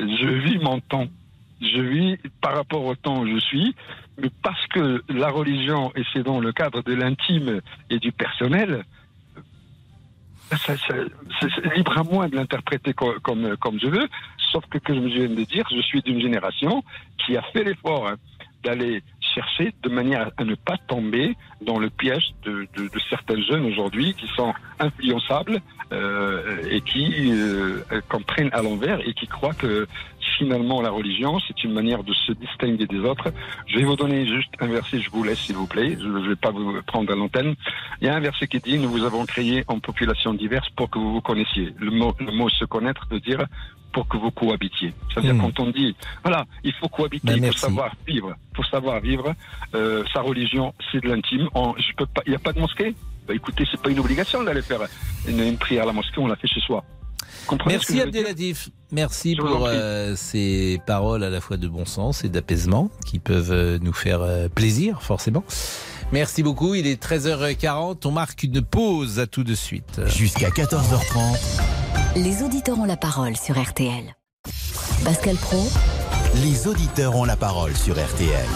Je vis mon temps. Je vis par rapport au temps où je suis, mais parce que la religion, et c'est dans le cadre de l'intime et du personnel, c'est libre à moi de l'interpréter co- comme, comme, je veux, sauf que, comme je viens de dire, je suis d'une génération qui a fait l'effort hein, d'aller chercher de manière à ne pas tomber dans le piège de, de, certains jeunes aujourd'hui qui sont influençables euh, et qui euh, comprennent à l'envers et qui croient que finalement la religion c'est une manière de se distinguer des autres. Je vais vous donner juste un verset, je vous laisse s'il vous plaît, je ne vais pas vous prendre à l'antenne. Il y a un verset qui dit, nous vous avons créé en population diverse pour que vous vous connaissiez. Le mot, le mot se connaître veut dire pour que vous cohabitiez. C'est-à-dire Hmm. quand on dit, voilà, il faut cohabiter, Ben, il faut merci. savoir vivre, pour savoir vivre, euh, sa religion, c'est de l'intime. Il n'y a pas de mosquée? Bah, écoutez, c'est pas une obligation d'aller faire une, une prière à la mosquée, on l'a fait chez soi. Comprenez Merci Abdelatif. Merci pour euh, ces paroles à la fois de bon sens et d'apaisement qui peuvent euh, nous faire euh, plaisir, forcément. Merci beaucoup. Il est 13h40. On marque une pause. À tout de suite. Jusqu'à 14h30, Les auditeurs ont la parole sur RTL. Pascal Pro, les auditeurs ont la parole sur RTL.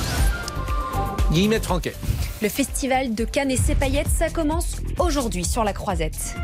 Guillemette Franquet. Le festival de Cannes et ses paillettes, ça commence aujourd'hui sur la Croisette.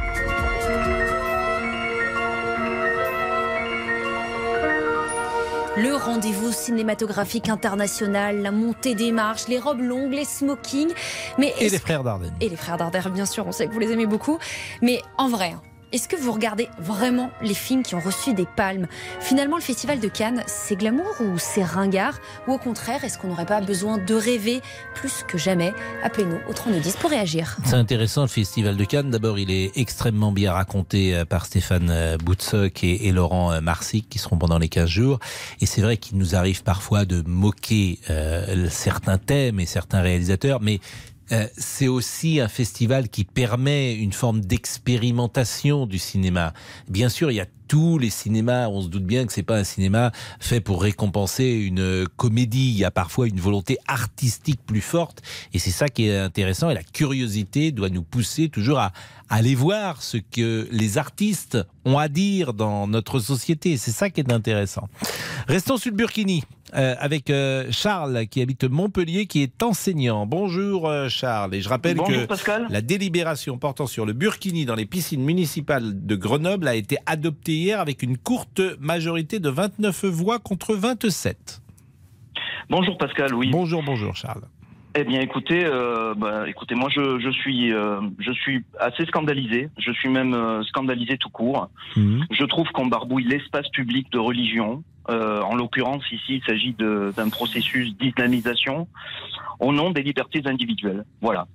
Le rendez-vous cinématographique international, la montée des marches, les robes longues, les smokings. Mais Et les frères Dardenne. et les frères Darder, bien sûr, on sait que vous les aimez beaucoup. Mais en vrai, hein, est-ce que vous regardez vraiment les films qui ont reçu des palmes? Finalement, le Festival de Cannes, c'est glamour ou c'est ringard? Ou au contraire, est-ce qu'on n'aurait pas besoin de rêver plus que jamais? Appelez-nous au 3210 pour réagir. C'est intéressant le festival de Cannes. D'abord, il est extrêmement bien raconté euh, par Stéphane euh, Boutsock et, Laurent euh, Marsic qui seront pendant les 15 jours. Et c'est vrai qu'il nous arrive parfois de moquer certains thèmes et certains réalisateurs, mais euh, c'est aussi un festival qui permet une forme d'expérimentation du cinéma. Bien sûr, il y a tous les cinémas, on se doute bien que c'est pas un cinéma fait pour récompenser une comédie. Il y a parfois une volonté artistique plus forte, et c'est ça qui est intéressant. Et la curiosité doit nous pousser toujours à, aller voir ce que les artistes ont à dire dans notre société. C'est ça qui est intéressant. Restons sur le Burkini euh, avec euh, Charles qui habite Montpellier, qui est enseignant. Bonjour euh, Charles. Et je rappelle Bonjour, que Pascal. la délibération portant sur le Burkini dans les piscines municipales de Grenoble a été adoptée hier avec une courte majorité de 29 voix contre 27. Bonjour Pascal, oui. Bonjour, bonjour Charles. Eh bien, écoutez, euh, bah, écoutez, moi, je, je suis, euh, je suis assez scandalisé. Je suis même euh, scandalisé tout court. Je trouve qu'on barbouille l'espace public de religion. Euh, en l'occurrence, ici, il s'agit d'un processus d'islamisation au nom des libertés individuelles. Voilà.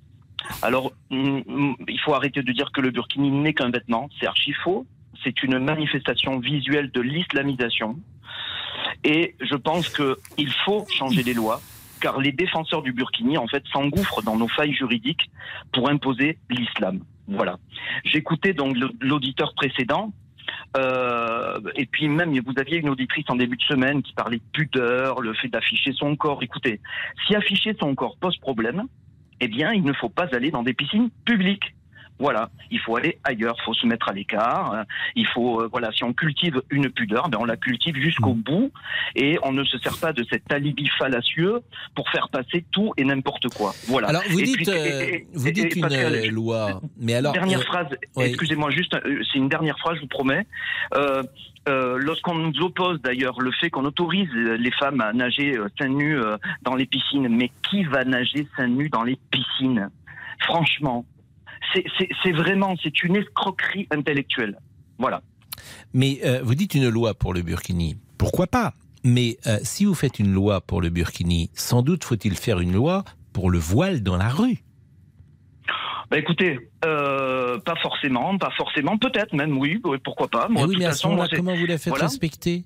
Alors, mm, mm, il faut arrêter de dire que le burkini n'est qu'un vêtement. C'est archi faux. C'est une manifestation visuelle de l'islamisation. Et je pense qu'il faut changer les lois, car les défenseurs du burkini, en fait, s'engouffrent dans nos failles juridiques pour imposer l'islam. Voilà. J'écoutais donc l'auditeur précédent, euh, et puis même, vous aviez une auditrice en début de semaine qui parlait de pudeur, le fait d'afficher son corps. Écoutez, si afficher son corps pose problème, eh bien, il ne faut pas aller dans des piscines publiques. Voilà, il faut aller ailleurs, il faut se mettre à l'écart. euh, Il faut, euh, voilà, si on cultive une pudeur, ben on la cultive jusqu'au bout, et on ne se sert pas de cet alibi fallacieux pour faire passer tout et n'importe quoi. Voilà. Alors vous Et dites, puis- euh, et- vous dites une euh, loi, mais alors dernière phrase, oui. excusez-moi juste, c'est une dernière phrase, je vous promets. Euh, euh, Lorsqu'on nous oppose d'ailleurs le fait qu'on autorise les femmes à nager euh, seins nus euh, dans les piscines, mais qui va nager seins nus dans les piscines? Franchement, c'est- vraiment, c'est une escroquerie intellectuelle. Voilà. Mais euh, vous dites une loi pour le burkini. Pourquoi pas? Mais euh, si vous faites une loi pour le burkini, sans doute faut-il faire une loi pour le voile dans la rue. Bah écoutez, euh, pas forcément, pas forcément, peut-être même, oui, pourquoi pas. Mais Moi, oui, mais à ce façon, c'est- comment vous la faites voilà. respecter?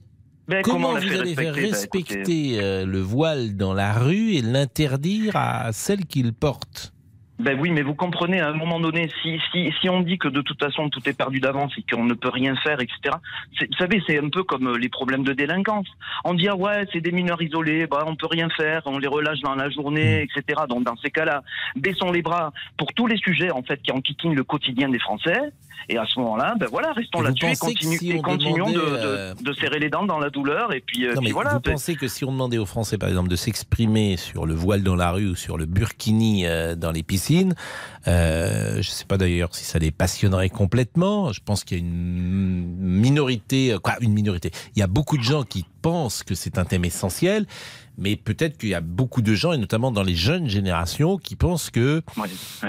Ben, comment vous allez faire respecter? Ben, le voile dans la rue et l'interdire à celles qui le portent Ben oui, mais vous comprenez, à un moment donné, si, si, si on dit que de toute façon tout est perdu d'avance et qu'on ne peut rien faire, etc., c'est- vous savez, c'est un peu comme euh, les problèmes de délinquance. On dit, ah ouais, c'est des mineurs isolés, bah, on peut rien faire, on les relâche dans la journée, etc. Donc dans ces cas-là, baissons les bras pour tous les sujets, en fait, qui enquiquinent le quotidien des Français. Et à ce moment-là, ben voilà, restons là-dessus et, si continuons de, demandait, de- euh, de serrer les dents dans la douleur. Et puis, euh, Non, puis mais voilà. vous ben- pensez que si on demandait aux Français, par exemple, de s'exprimer sur le voile dans la rue ou sur le burkini euh, dans les piscines, euh, je ne sais pas d'ailleurs si ça les passionnerait complètement. Je pense qu'il y a une minorité, quoi, une minorité. Il y a beaucoup de gens qui pensent que c'est un thème essentiel. Mais peut-être qu'il y a beaucoup de gens, et notamment dans les jeunes générations, qui pensent que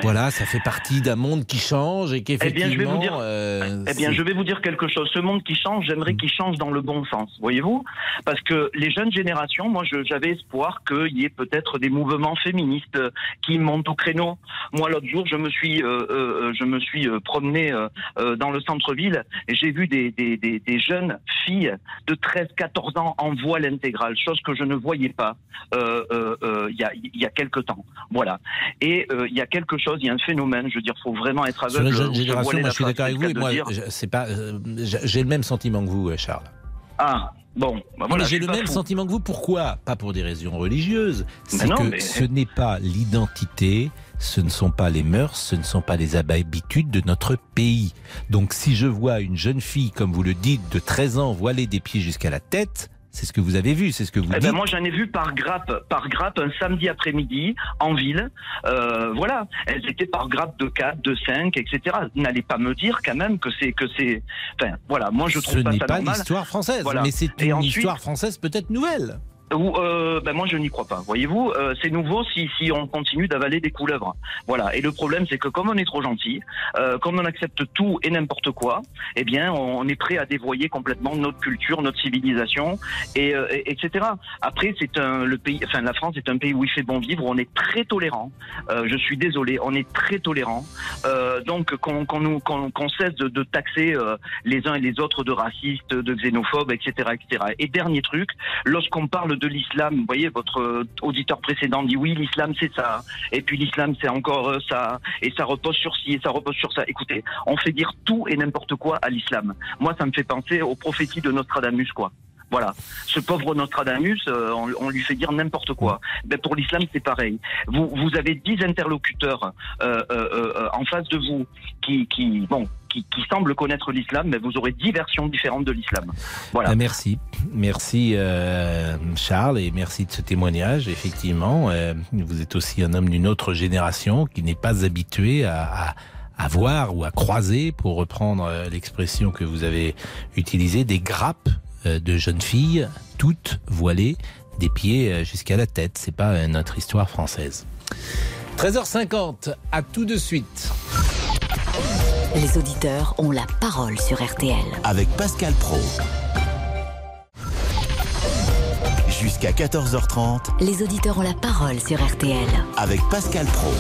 voilà, ça fait partie d'un monde qui change et Eh bien, je vais qu'effectivement, vous dire, euh, eh bien, je vais vous dire quelque chose. Ce monde qui change, j'aimerais qu'il change dans le bon sens, voyez-vous? Parce que les jeunes générations, moi, j'avais espoir qu'il y ait peut-être des mouvements féministes euh, qui montent au créneau. Moi, l'autre jour, je me suis, euh, euh, je me suis promené dans le centre-ville et j'ai vu des, des, des, des jeunes filles de 13-14 ans en voile intégral, chose que je ne voyais pas euh, euh, euh, il y, a, il y a quelque temps. Voilà. Et euh, il y a quelque chose, il y a un phénomène, je veux dire, faut vraiment être Sur aveugle. la jeune génération, moi je suis d'accord avec vous. moi, c'est pas, euh, j'ai le même sentiment que vous, euh, Charles. Ah, bon, bah voilà. j'ai le même fou. sentiment que vous. Pourquoi? Pas pour des raisons religieuses. C'est que mais- ce n'est pas l'identité, ce ne sont pas les mœurs, ce ne sont pas les habitudes de notre pays. Donc si je vois une jeune fille, comme vous le dites, de 13 ans, voilée des pieds jusqu'à la tête, c'est ce que vous avez vu, c'est ce que vous Eh dites. ben moi j'en ai vu par grappe, par grappe un samedi après-midi en ville. Euh, voilà, elles étaient par grappe de 4, de 5, etc. N'allez pas me dire quand même que c'est que c'est. Enfin voilà, moi je trouve ce pas ça pas normal. l'histoire française, Voilà. mais c'est une ensuite- histoire française peut-être nouvelle. Ou, euh, ben moi je n'y crois pas. Voyez-vous, euh, c'est nouveau si, si on continue d'avaler des couleuvres. Voilà. Et le problème c'est que comme on est trop gentil, euh, comme on accepte tout et n'importe quoi, eh bien on est prêt à dévoyer complètement notre culture, notre civilisation, et, euh, et- etc. Après c'est un le pays, enfin la France est un pays où il fait bon vivre, où on est très tolérant. Euh, je suis désolé, on est très tolérant. Euh, donc qu'on qu'on nous qu'on qu'on cesse de, de taxer les uns et les autres de racistes, de xénophobes, etc., etc. Et dernier truc, lorsqu'on parle de l'islam, vous voyez, votre euh, auditeur précédent dit oui, l'islam c'est ça, et puis l'islam c'est encore euh, ça, et ça repose sur ci, et ça repose sur ça. Écoutez, on fait dire tout et n'importe quoi à l'islam. Moi, ça me fait penser aux prophéties de Nostradamus, quoi. Voilà, ce pauvre Nostradamus, euh, on, on lui fait dire n'importe quoi. Ben pour l'islam, c'est pareil. Vous, vous avez dix interlocuteurs euh, euh, en face de vous qui, qui bon, qui, qui semblent connaître l'islam, mais vous aurez dix versions différentes de l'islam. Voilà. Ah, merci. Merci euh, Charles et merci de ce témoignage. Effectivement, euh, vous êtes aussi un homme d'une autre génération qui n'est pas habitué à, à, voir ou à croiser, pour reprendre euh, l'expression que vous avez utilisée, des grappes de jeunes filles, toutes voilées, des pieds jusqu'à la tête. C'est pas notre histoire française. 13h50, à tout de suite. Les auditeurs ont la parole sur RTL. Avec Pascal Pro. Jusqu'à 14h30 Les auditeurs ont la parole sur RTL. avec Pascal Pro.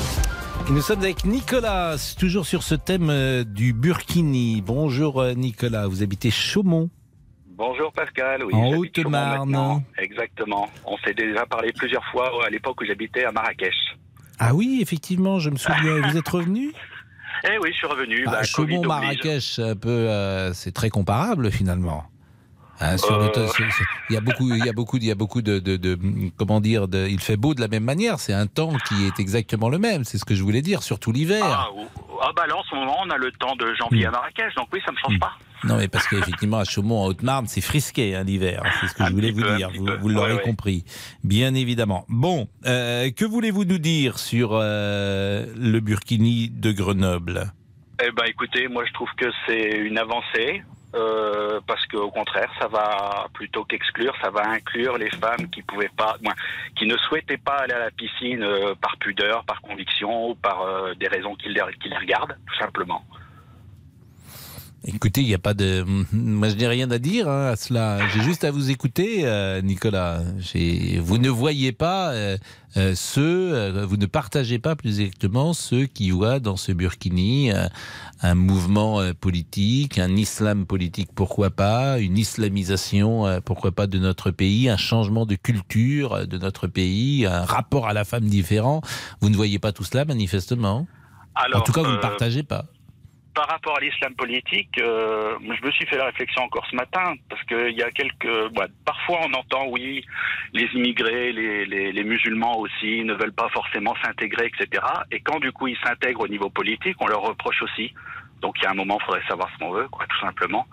Et nous sommes avec Nicolas, toujours sur ce thème euh, du Burkini. Bonjour euh, Nicolas, vous habitez Chaumont. Bonjour Pascal, oui. En Haute-Marne. Exactement. On s'est déjà parlé plusieurs fois à l'époque où j'habitais à Marrakech. Ah oui, effectivement, je me souviens. Vous êtes revenu? Eh oui, je suis revenu. bah, bah, Chaumont. Marrakech, un peu, euh, c'est très comparable finalement. Hein, sur Euh. il y a beaucoup, il y a beaucoup, il y a beaucoup de, de- de- comment dire, de- il fait beau de la même manière. C'est un temps qui est exactement le même. C'est ce que je voulais dire, surtout l'hiver. Ah, ah bah là en ce moment on a le temps de janvier à Marrakech, donc oui ça me change pas. Non, mais parce qu'effectivement, à Chaumont, en Haute-Marne, c'est frisqué hein, l'hiver. C'est ce que je voulais vous peu, dire. Vous, l'aurez Ouais, ouais. compris. Bien évidemment. Bon, euh, que voulez-vous nous dire sur euh, le Burkini de Grenoble? Eh ben écoutez, moi je trouve que c'est une avancée. euh, parce qu'au contraire, ça va plutôt qu'exclure, ça va inclure les femmes qui pouvaient pas, moins, qui ne souhaitaient pas aller à la piscine euh, par pudeur, par conviction ou par euh, des raisons qui les, qui les regardent, tout simplement. Écoutez, il n'y a pas de. Moi, je n'ai rien à dire hein, à cela. J'ai juste à vous écouter, euh, Nicolas. Vous ne voyez pas euh, euh, ceux, vous ne partagez pas plus exactement ceux qui voient dans ce Burkini un mouvement politique, un islam politique, pourquoi pas, une islamisation, pourquoi pas, de notre pays, un changement de culture de notre pays, un rapport à la femme différent. Vous ne voyez pas tout cela, manifestement? Alors, en tout cas, vous ne partagez pas. Par rapport à l'islam politique, euh, je me suis fait la réflexion encore ce matin, parce qu'il y a quelques... bah, parfois on entend, oui, les immigrés, les, les, les musulmans aussi ne veulent pas forcément s'intégrer, etc. Et quand du coup ils s'intègrent au niveau politique, on leur reproche aussi. Donc il y a un moment, il faudrait savoir ce qu'on veut, quoi, tout simplement.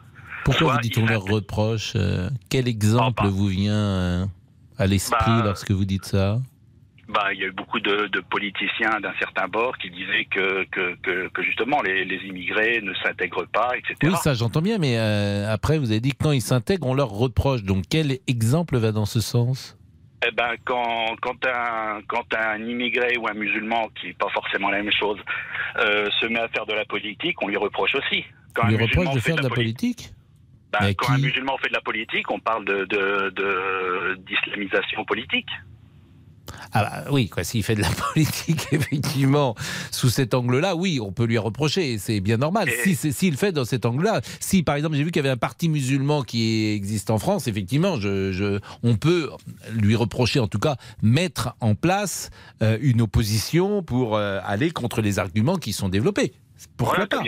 Pourquoi Soit vous dites on ils leur reproche euh, Quel exemple vous vient euh, à l'esprit Bah, lorsque vous dites ça? Bah, il y a eu beaucoup de, de politiciens d'un certain bord qui disaient que, que, que, que justement les, les immigrés ne s'intègrent pas, etc. Oui, ça j'entends bien, mais euh, après vous avez dit que quand ils s'intègrent, on leur reproche. Donc quel exemple va dans ce sens? Eh ben, quand, quand, un, quand un immigré ou un musulman, qui n'est pas forcément la même chose, euh, se met à faire de la politique, on lui reproche aussi. Quand On lui reproche de faire de la politique? Ben, quand un musulman fait de la politique, on parle de, de, de- d'islamisation politique. Ah bah oui, quoi. S'il fait de la politique, effectivement, sous cet angle-là, oui, on peut lui reprocher. C'est bien normal. Si c'est- S'il le fait dans cet angle-là, si par exemple j'ai vu qu'il y avait un parti musulman qui existe en France, effectivement, je, je- on peut lui reprocher, en tout cas, mettre en place euh, une opposition pour euh, aller contre les arguments qui sont développés. Pourquoi Voilà, pas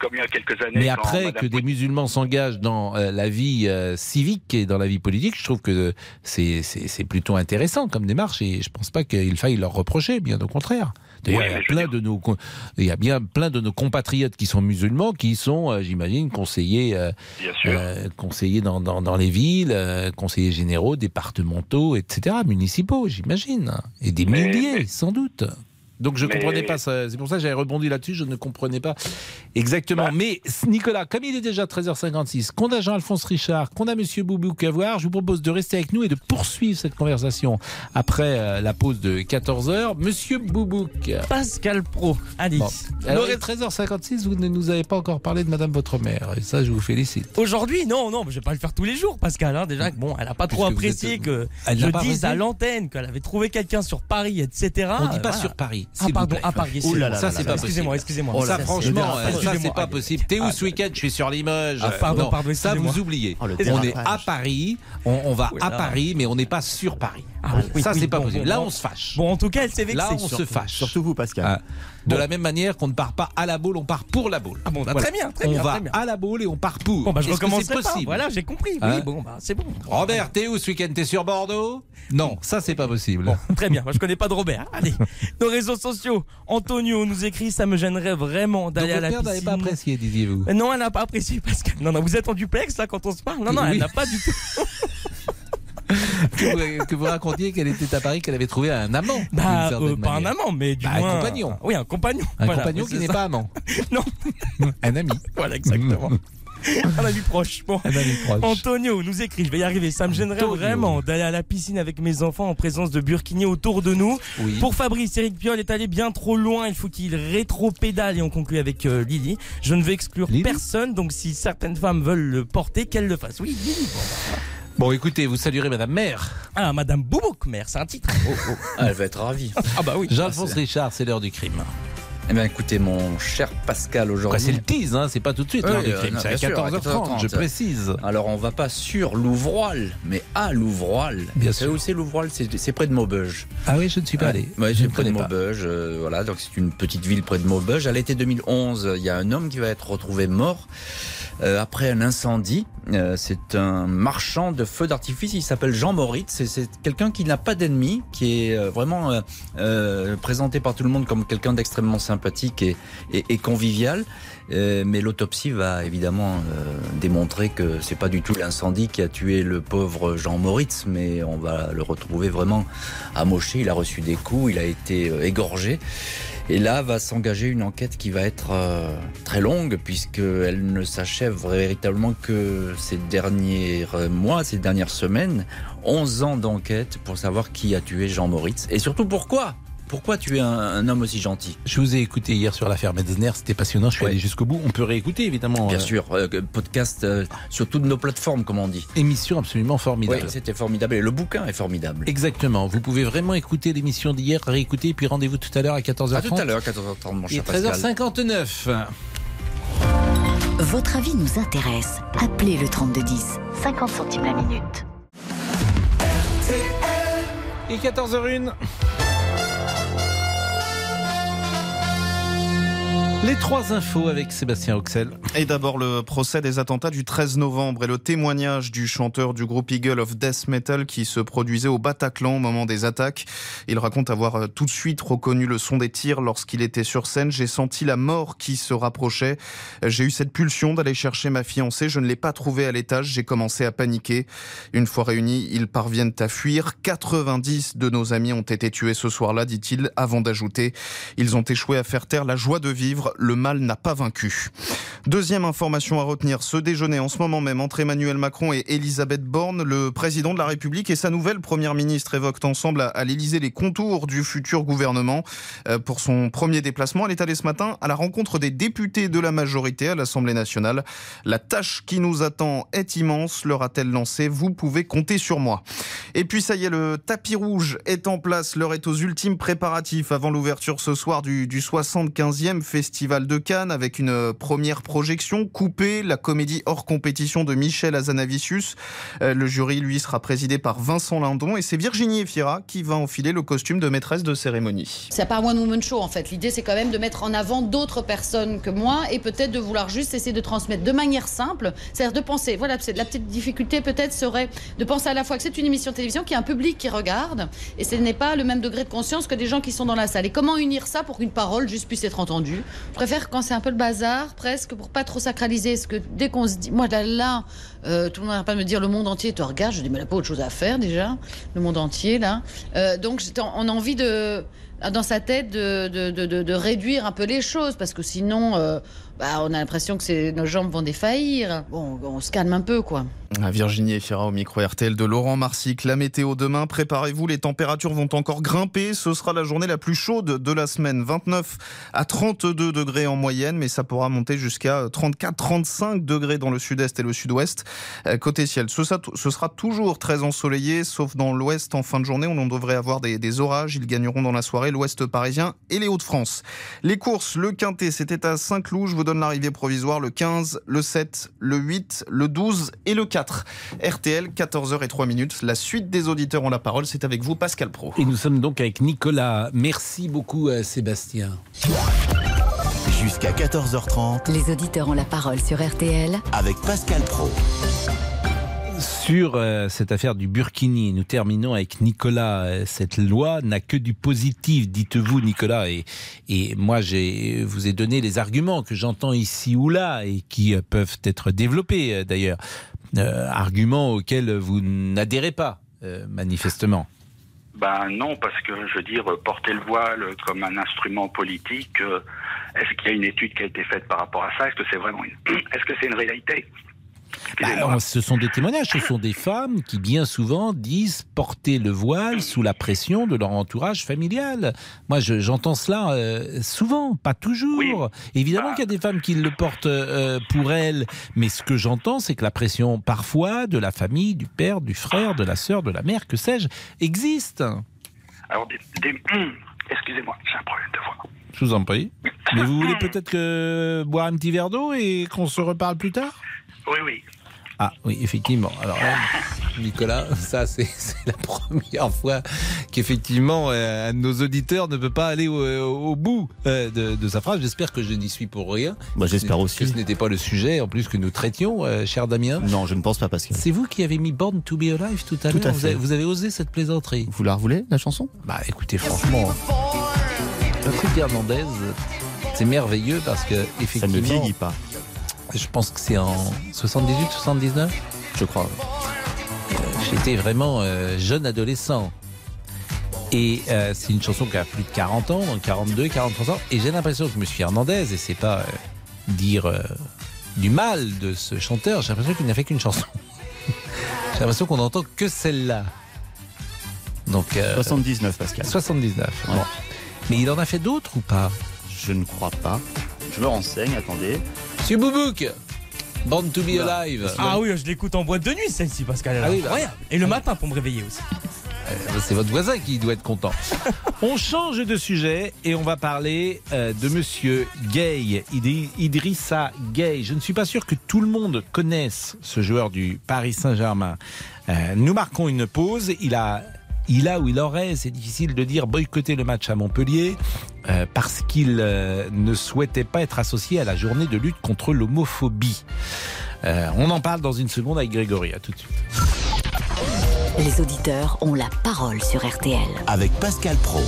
comme, il y a, comme il y a quelques années. mais après Madame que des musulmans s'engagent dans euh, la vie euh, civique et dans la vie politique, je trouve que c'est- plutôt intéressant comme démarche et je pense pas qu'il faille leur reprocher, bien au contraire. D'ailleurs, Oui, il, y a mais je plein de nos, il y a bien plein de nos compatriotes qui sont musulmans qui sont, euh, j'imagine, conseillers, euh, conseillers dans, dans, dans les villes, conseillers généraux, départementaux, etc., municipaux, j'imagine. Et des Mais- milliers, sans doute. Donc je ne Mais- comprenais pas ça. C'est pour ça que j'avais rebondi là-dessus. Je ne comprenais pas exactement. Bah. Mais Nicolas, comme il est déjà 13h56, qu'on a Jean-Alphonse Richard, qu'on a Monsieur Boubouk à voir, je vous propose de rester avec nous et de poursuivre cette conversation après euh, la pause de 14h. Monsieur Boubouk. Pascal Pro, allez. Bon. Alors, il est 13h56, vous ne nous avez pas encore parlé de Madame votre mère. Et ça, je vous félicite. Aujourd'hui, non, non, je vais pas le faire tous les jours, Pascal. hein. Déjà, bon, elle a pas trop Puisque apprécié êtes- que Elle je n'a dise à l'antenne qu'elle avait trouvé quelqu'un sur Paris, etc. On dit pas Voilà. sur Paris. Ah, s'il pardon, à Paris. Ouh là là excusez-moi. là là là. Excusez-moi, excusez-moi. Oh, ça, c'est- franchement, c'est- ça, c'est pas possible. T'es où Ah, ce week-end? Je suis sur Limoges. Ah, pardon, Non, pardon, Ça, vous oubliez. Oh, on est à Paris, on, on va Oh à. Paris, mais on n'est pas sur Paris. Ah, oui, ça, oui, c'est pas bon, possible. bon, Là, on se fâche. Bon, en tout cas, elle s'est vexée. Là, on se fâche. Surtout vous, Pascal. Ah. De la même manière qu'on ne part pas à la boule, on part pour la boule. Ah bon, bah, Voilà. très bien, très on bien, va très bien. à la boule et on part pour. Bon, bah, je que recommencerai c'est pas. possible Voilà, j'ai compris. Hein oui, bon, bah, c'est bon. Robert, t'es où ce week-end? T'es sur Bordeaux? Non, ça, c'est pas possible. Bon, très bien. Moi, je connais pas de Robert. Allez, nos réseaux sociaux. Antonio nous écrit ça me gênerait vraiment d'aller à la mère piscine. n'avait pas apprécié, disiez-vous? Non, elle n'a pas apprécié Pascal. Non, non, vous êtes en duplex là quand on se parle. Non, non, Oui. elle n'a pas du tout. que, vous, que vous racontiez qu'elle était à Paris, qu'elle avait trouvé un amant. Bah, euh, pas un amant, mais du Bah, moins Un compagnon. Oui, un compagnon. Un Voilà, compagnon qui n'est pas amant. Non. Un ami. Voilà, exactement. Un ami proche. Bon. Un ami proche. Antonio nous écrit, je vais y arriver, ça me gênerait Antonio. vraiment d'aller à la piscine avec mes enfants en présence de burkini autour de nous. Oui. Pour Fabrice, Eric Piolle est allé bien trop loin, il faut qu'il rétro-pédale et on conclut avec euh, Lily. Je ne veux exclure Lily personne, donc si certaines femmes veulent le porter, qu'elles le fassent. Oui, Lily. Bon, bah, Bon, écoutez, vous saluerez Madame Mère. Ah, Madame Boubouk, mère, c'est un titre. Oh, oh. Ah, elle va être ravie. Ah bah oui. Jean-Alphonse Richard, c'est l'heure du crime. Eh bien, écoutez, mon cher Pascal, aujourd'hui. c'est le tease, hein, c'est pas tout de suite Oui, l'heure du euh, crime. C'est à bien sûr, 14h30, je précise. Alors, on va pas sur Louvroil, mais à Louvroil. Bien Vous savez sûr. où c'est Louvroil? C'est près de Maubeuge. Ah oui, je ne suis pas allé. Ouais, Je c'est ne près de. Maubeuge. euh, voilà, donc c'est une petite ville près de Maubeuge. À l'été 2011, il y a un homme qui va être retrouvé mort euh, après un incendie. Euh, c'est un marchand de feux d'artifice. Il s'appelle Jean Moritz. C'est- C'est quelqu'un qui n'a pas d'ennemis, qui est euh, vraiment euh, euh, présenté par tout le monde comme quelqu'un d'extrêmement sympathique et, et, et convivial. Mais l'autopsie va évidemment démontrer que c'est pas du tout l'incendie qui a tué le pauvre Jean Moritz, mais on va le retrouver vraiment amoché. Il a reçu des coups, il a été égorgé. Et là va s'engager une enquête qui va être euh, très longue puisqu'elle ne s'achève véritablement que ces derniers mois, ces dernières semaines. 11 ans d'enquête pour savoir qui a tué Jean Moritz et surtout pourquoi? Pourquoi tu es un, un homme aussi gentil? Je vous ai écouté hier sur l'affaire Metzner, c'était passionnant, je suis allé jusqu'au bout. On peut réécouter évidemment. Bien euh, sûr, euh, podcast euh, sur toutes nos plateformes, comme on dit. Émission absolument formidable. Oui, c'était formidable. Et le bouquin est formidable. Exactement. Vous pouvez vraiment écouter l'émission d'hier, réécouter, et puis rendez-vous tout à l'heure à 14h30. À tout à l'heure, 14h30, mon cher Pascal. 13h59. Votre avis nous intéresse. Appelez le 3210. 50 centimes la minute. Et 14h01. Les trois infos avec Sébastien Oxel. Et d'abord le procès des attentats du 13 novembre et le témoignage du chanteur du groupe Eagle of Death Metal qui se produisait au Bataclan au moment des attaques. Il raconte avoir euh, tout de suite reconnu le son des tirs lorsqu'il était sur scène. J'ai senti la mort qui se rapprochait. J'ai eu cette pulsion d'aller chercher ma fiancée. Je ne l'ai pas trouvée à l'étage. J'ai commencé à paniquer. Une fois réunis, ils parviennent à fuir. 90 de nos amis ont été tués ce soir-là, dit-il, avant d'ajouter. Ils ont échoué à faire taire la joie de vivre le mal n'a pas vaincu. Deuxième information à retenir, ce déjeuner en ce moment même entre Emmanuel Macron et Elisabeth Borne, le président de la République et sa nouvelle première ministre évoquent ensemble à l'Élysée les contours du futur gouvernement. Euh, Pour son premier déplacement, elle est allée ce matin à la rencontre des députés de la majorité à l'Assemblée nationale. La tâche qui nous attend est immense, leur a-t-elle lancé. Vous pouvez compter sur moi. Et puis ça y est, le tapis rouge est en place. L'heure est aux ultimes préparatifs avant l'ouverture ce soir du, du 75e Festival de Cannes avec une première projection coupée, la comédie hors compétition de Michel Azanavicius. Euh, Le jury, lui, sera présidé par Vincent Lindon et c'est Virginie Efira qui va enfiler le costume de maîtresse de cérémonie. C'est pas un one woman show en fait. L'idée c'est quand même de mettre en avant d'autres personnes que moi et peut-être de vouloir juste essayer de transmettre de manière simple, c'est-à-dire de penser. Voilà, c'est la petite difficulté peut-être serait de penser à la fois que c'est une émission de télévision qui a un public qui regarde et ce n'est pas le même degré de conscience que des gens qui sont dans la salle. Et comment unir ça pour qu'une parole juste puisse être entendue? Je préfère quand c'est un peu le bazar presque pour pas trop sacraliser. Parce que dès qu'on se dit, moi là, là euh, tout le monde n'arrête pas de me dire le monde entier te regarde. Je dis mais a pas autre chose à faire déjà, le monde entier là. Euh, donc on a envie de dans sa tête de, de, de, réduire un peu les choses parce que sinon euh, bah, on a l'impression que nos jambes vont défaillir. Bon, on se calme un peu quoi. Virginie Efira au micro RTL de Laurent Marsic. La météo demain, préparez-vous, les températures vont encore grimper. Ce sera la journée la plus chaude de la semaine. 29 à 32 degrés en moyenne, mais ça pourra monter jusqu'à 34-35 degrés dans le sud-est et le sud-ouest. Euh, Côté ciel, ce, sera- toujours très ensoleillé, sauf dans l'ouest en fin de journée. On en devrait avoir des, des orages. Ils gagneront dans la soirée l'ouest parisien et les Hauts-de-France. Les courses, le quintet, c'était à Saint-Cloud. Je vous donne l'arrivée provisoire le 15, le 7, le 8, le 12 et le 4. RTL, 14h et 3 minutes. La suite des auditeurs ont la parole. C'est avec vous, Pascal Pro. Et nous sommes donc avec Nicolas. Merci beaucoup à Sébastien. Jusqu'à 14h30 Les auditeurs ont la parole sur RTL avec Pascal Pro. Sur euh, cette affaire du Burkini, nous terminons avec Nicolas. Euh, Cette loi n'a que du positif, dites-vous, Nicolas. Et, et moi, j'ai vous ai donné les arguments que j'entends ici ou là et qui euh, peuvent être développés euh, d'ailleurs. Euh, arguments auxquels vous n'adhérez pas, euh, manifestement. Ben non, parce que je veux dire, porter le voile comme un instrument politique, euh, est-ce qu'il y a une étude qui a été faite par rapport à ça? Est-ce que c'est vraiment une... Est-ce que c'est une réalité? Bah, ce sont des témoignages, ce sont des femmes qui bien souvent disent porter le voile sous la pression de leur entourage familial. Moi, je- j'entends cela euh, souvent, pas toujours. Évidemment qu'il y a des femmes qui le portent euh, pour elles, mais ce que j'entends, c'est que la pression parfois de la famille, du père, du frère, de la sœur, de la mère, que sais-je, existe. Alors, des, des- excusez-moi, j'ai un problème de voix. Je vous en prie. Mais vous voulez peut-être que boire un petit verre d'eau et qu'on se reparle plus tard? Oui, oui. Ah oui, effectivement. Alors là, Nicolas, ça c'est la première fois qu'effectivement euh, un de nos auditeurs ne peut pas aller au, au bout euh, de, de sa phrase. J'espère que je n'y suis pour rien. Bah, j'espère Que aussi. ce n'était pas le sujet en plus que nous traitions, euh, cher Damien. Non, je ne pense pas, Pascal. C'est vous qui avez mis Born to be Alive tout à l'heure. vous avez osé cette plaisanterie. Vous la revoulez, la chanson? Bah écoutez, franchement, Patrick Hernandez, c'est merveilleux parce que effectivement. Ça ne vieillit pas. Je pense que c'est en 78, 79 Je crois. Euh, J'étais vraiment euh, jeune adolescent. Et euh, c'est une chanson qui a plus de 40 ans, donc 42, 43 ans. Et j'ai l'impression que Monsieur Hernandez, et c'est pas dire du mal de ce chanteur, j'ai l'impression qu'il n'a fait qu'une chanson. j'ai l'impression qu'on n'entend que celle-là. Donc, euh, 79, Pascal. 79. Bon. Mais il en a fait d'autres ou pas? Je ne crois pas. Je me renseigne, attendez. Monsieur Boubouk Born to be alive. Ah oui, je l'écoute en boîte de nuit celle-ci, Pascal. Ah oui, bah. Incroyable. Et le matin pour me réveiller aussi. Euh, C'est votre voisin qui doit être content. on change de sujet et on va parler euh, de monsieur Gay, Idri- Idrissa Gay. Je ne suis pas sûr que tout le monde connaisse ce joueur du Paris Saint-Germain. Euh, nous marquons une pause. Il a, il a ou il aurait, c'est difficile de dire, boycotté le match à Montpellier euh, parce qu'il euh, ne souhaitait pas être associé à la journée de lutte contre l'homophobie. Euh, on en parle dans une seconde avec Grégory. À tout de suite. Les auditeurs ont la parole sur RTL. Avec Pascal Pro.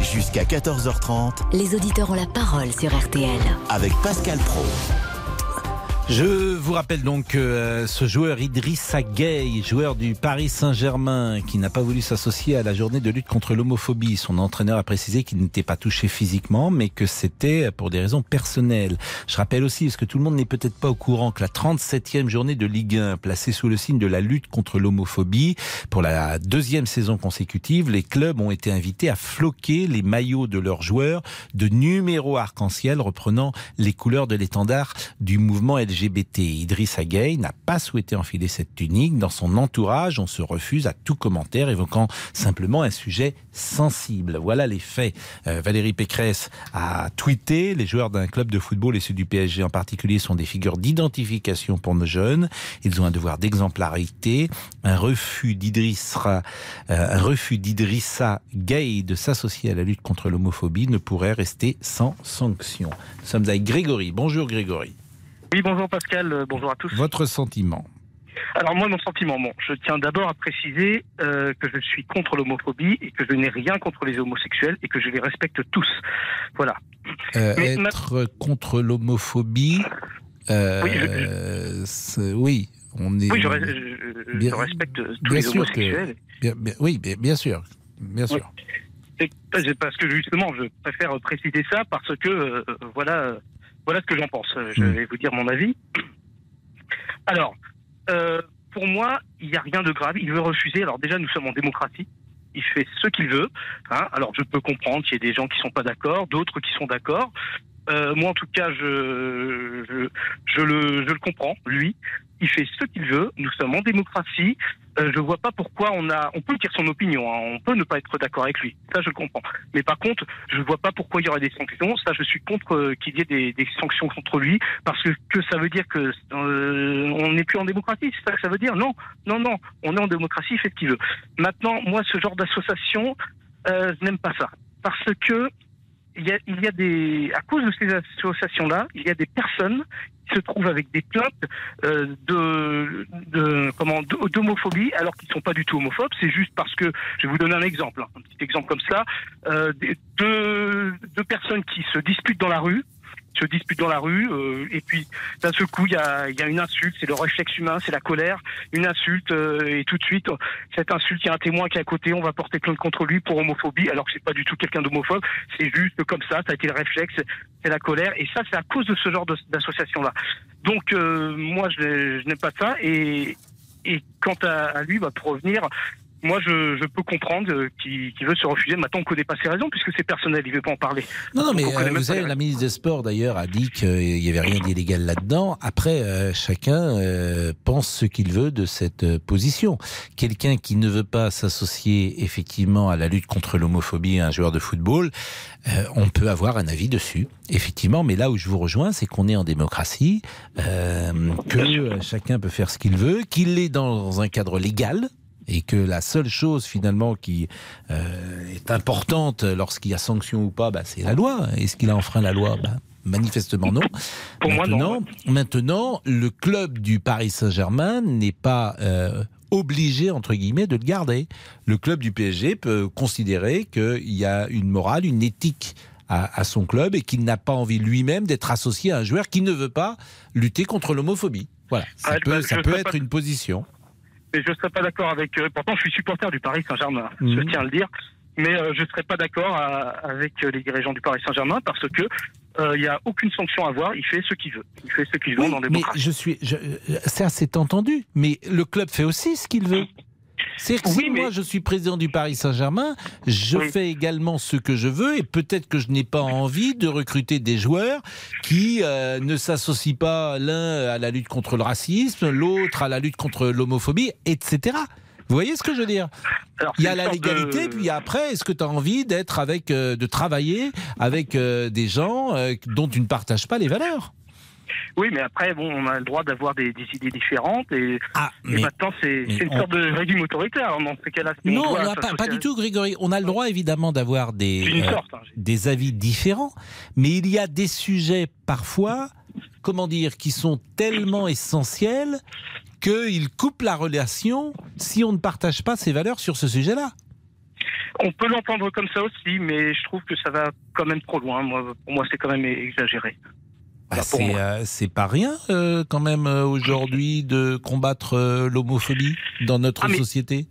Jusqu'à 14h30 Les auditeurs ont la parole sur RTL. avec Pascal Pro. Je vous rappelle donc que euh, ce joueur Idrissa Gueye, joueur du Paris Saint-Germain, qui n'a pas voulu s'associer à la journée de lutte contre l'homophobie, son entraîneur a précisé qu'il n'était pas touché physiquement, mais que c'était pour des raisons personnelles. Je rappelle aussi, parce que tout le monde n'est peut-être pas au courant, que la 37e journée de Ligue 1, placée sous le signe de la lutte contre l'homophobie, pour la deuxième saison consécutive, les clubs ont été invités à floquer les maillots de leurs joueurs de numéros arc-en-ciel reprenant les couleurs de l'étendard du mouvement. Idrissa Gueye n'a pas souhaité enfiler cette tunique. Dans son entourage, on se refuse à tout commentaire évoquant simplement un sujet sensible. Voilà les faits. Euh, Valérie Pécresse a tweeté les joueurs d'un club de football et ceux du PSG en particulier sont des figures d'identification pour nos jeunes. Ils ont un devoir d'exemplarité. Un refus d'Idrissa, euh, un refus d'Idrissa Gueye de s'associer à la lutte contre l'homophobie ne pourrait rester sans sanction. Nous sommes avec Grégory. Bonjour Grégory. Oui, bonjour Pascal, euh, bonjour à tous. Votre sentiment Alors moi, mon sentiment, bon, je tiens d'abord à préciser euh, que je suis contre l'homophobie et que je n'ai rien contre les homosexuels et que je les respecte tous. Voilà. Euh, Mais ma- être contre l'homophobie, euh, Oui, je- oui, on est. Oui, je, re- je- je Bien- respecte tous bien les sûr que- homosexuels. bien- bien- oui, bien, bien sûr, bien sûr. Parce que justement, je préfère préciser ça parce que voilà, voilà ce que j'en pense. Euh, Je Mm. vais vous dire mon avis. Alors, euh, pour moi, il n'y a rien de grave. Il veut refuser. Alors déjà, nous sommes en démocratie. Il fait ce qu'il veut. hein. Alors, je peux comprendre qu'il y ait des gens qui sont pas d'accord, d'autres qui sont d'accord. Euh, moi, en tout cas, je, je, je le, je le comprends. Lui, il fait ce qu'il veut. Nous sommes en démocratie. Euh, je vois pas pourquoi on a. On peut dire son opinion. hein. On peut ne pas être d'accord avec lui. Ça, je le comprends. Mais par contre, je vois pas pourquoi il y aurait des sanctions. Ça, je suis contre euh, qu'il y ait des, des sanctions contre lui parce que, que ça veut dire que euh, on n'est plus en démocratie. C'est ça que ça veut dire? Non, non, non. On est en démocratie. Il fait ce qu'il veut. Maintenant, moi, ce genre d'association, euh, je n'aime pas ça parce que il y a, il y a des, à cause de ces associations-là, il y a des personnes qui se trouvent avec des plaintes euh, de, de comment d'homophobie alors qu'ils ne sont pas du tout homophobes. C'est juste parce que, je vais vous donner un exemple, hein, un petit exemple comme ça, euh, deux personnes qui se disputent dans la rue se disputent dans la rue euh, et puis d'un seul coup il y a, y a une insulte, c'est le réflexe humain, c'est la colère, une insulte euh, et tout de suite cette insulte il y a un témoin qui est à côté, on va porter plainte contre lui pour homophobie alors que c'est pas du tout quelqu'un d'homophobe, c'est juste comme ça, ça a été le réflexe, c'est la colère et ça c'est à cause de ce genre de- d'association là. Donc euh, moi je, je n'aime pas ça et et quant à, à lui, bah, pour revenir, moi je, je peux comprendre euh, qu'il veut se refuser. Maintenant on connaît pas ses raisons puisque c'est personnel, il veut pas en parler. Non, non, mais euh, vous savez, la ministre des Sports d'ailleurs a dit qu'il n'y avait rien d'illégal là-dedans. Après, euh, chacun euh, pense ce qu'il veut de cette position. Quelqu'un qui ne veut pas s'associer effectivement à la lutte contre l'homophobie, un joueur de football, on peut avoir un avis dessus, effectivement. Mais là où je vous rejoins, c'est qu'on est en démocratie, que chacun peut faire ce qu'il veut, qu'il est dans un cadre légal et que la seule chose finalement qui euh, est importante lorsqu'il y a sanction ou pas, bah, c'est la loi. Est-ce qu'il a enfreint la loi? Bah, Manifestement non. maintenant, maintenant, le club du Paris Saint-Germain n'est pas euh, obligé entre guillemets de le garder. Le club du PSG peut considérer qu'il y a une morale, une éthique à, à son club et qu'il n'a pas envie lui-même d'être associé à un joueur qui ne veut pas lutter contre l'homophobie. Voilà, ça Ah, peut, bah, ça peut être pas- une position. Mais je ne serais pas d'accord avec eux. Pourtant, je suis supporter du Paris Saint-Germain, je Mhm. tiens à le dire. Mais euh, je ne serais pas d'accord à- avec euh, les dirigeants du Paris Saint-Germain parce que euh, il n'y a aucune sanction à avoir. Il fait ce qu'il veut. Il fait ce qu'il veut Oui, dans la mais je suis, je, ça c'est entendu. Mais le club fait aussi ce qu'il veut. C'est que si moi je suis président du Paris Saint-Germain, je fais également ce que je veux et peut-être que je n'ai pas envie de recruter des joueurs qui euh, ne s'associent pas l'un à la lutte contre le racisme, l'autre à la lutte contre l'homophobie, etc. Vous voyez ce que je veux dire? Il y a la légalité, puis après, est-ce que tu as envie d'être avec, euh, de travailler avec euh, des gens dont tu ne partages pas les valeurs? Oui, mais après, bon, on a le droit d'avoir des, des idées différentes et, Ah, et maintenant, c'est une on- sorte de régime autoritaire. Dans ces cas-là, si on Non, doit pas, du tout, Grégory. On a le droit, évidemment, d'avoir des, euh, sorte, hein, des avis différents, mais il y a des sujets, parfois, comment dire, qui sont tellement essentiels qu'ils coupent la relation si on ne partage pas ses valeurs sur ce sujet-là. On peut l'entendre comme ça aussi, mais je trouve que ça va quand même trop loin. Moi, pour moi, c'est quand même exagéré. Bah, c'est euh, c'est pas rien, euh, quand même, euh, aujourd'hui, de combattre euh, l'homophobie dans notre Ah, société?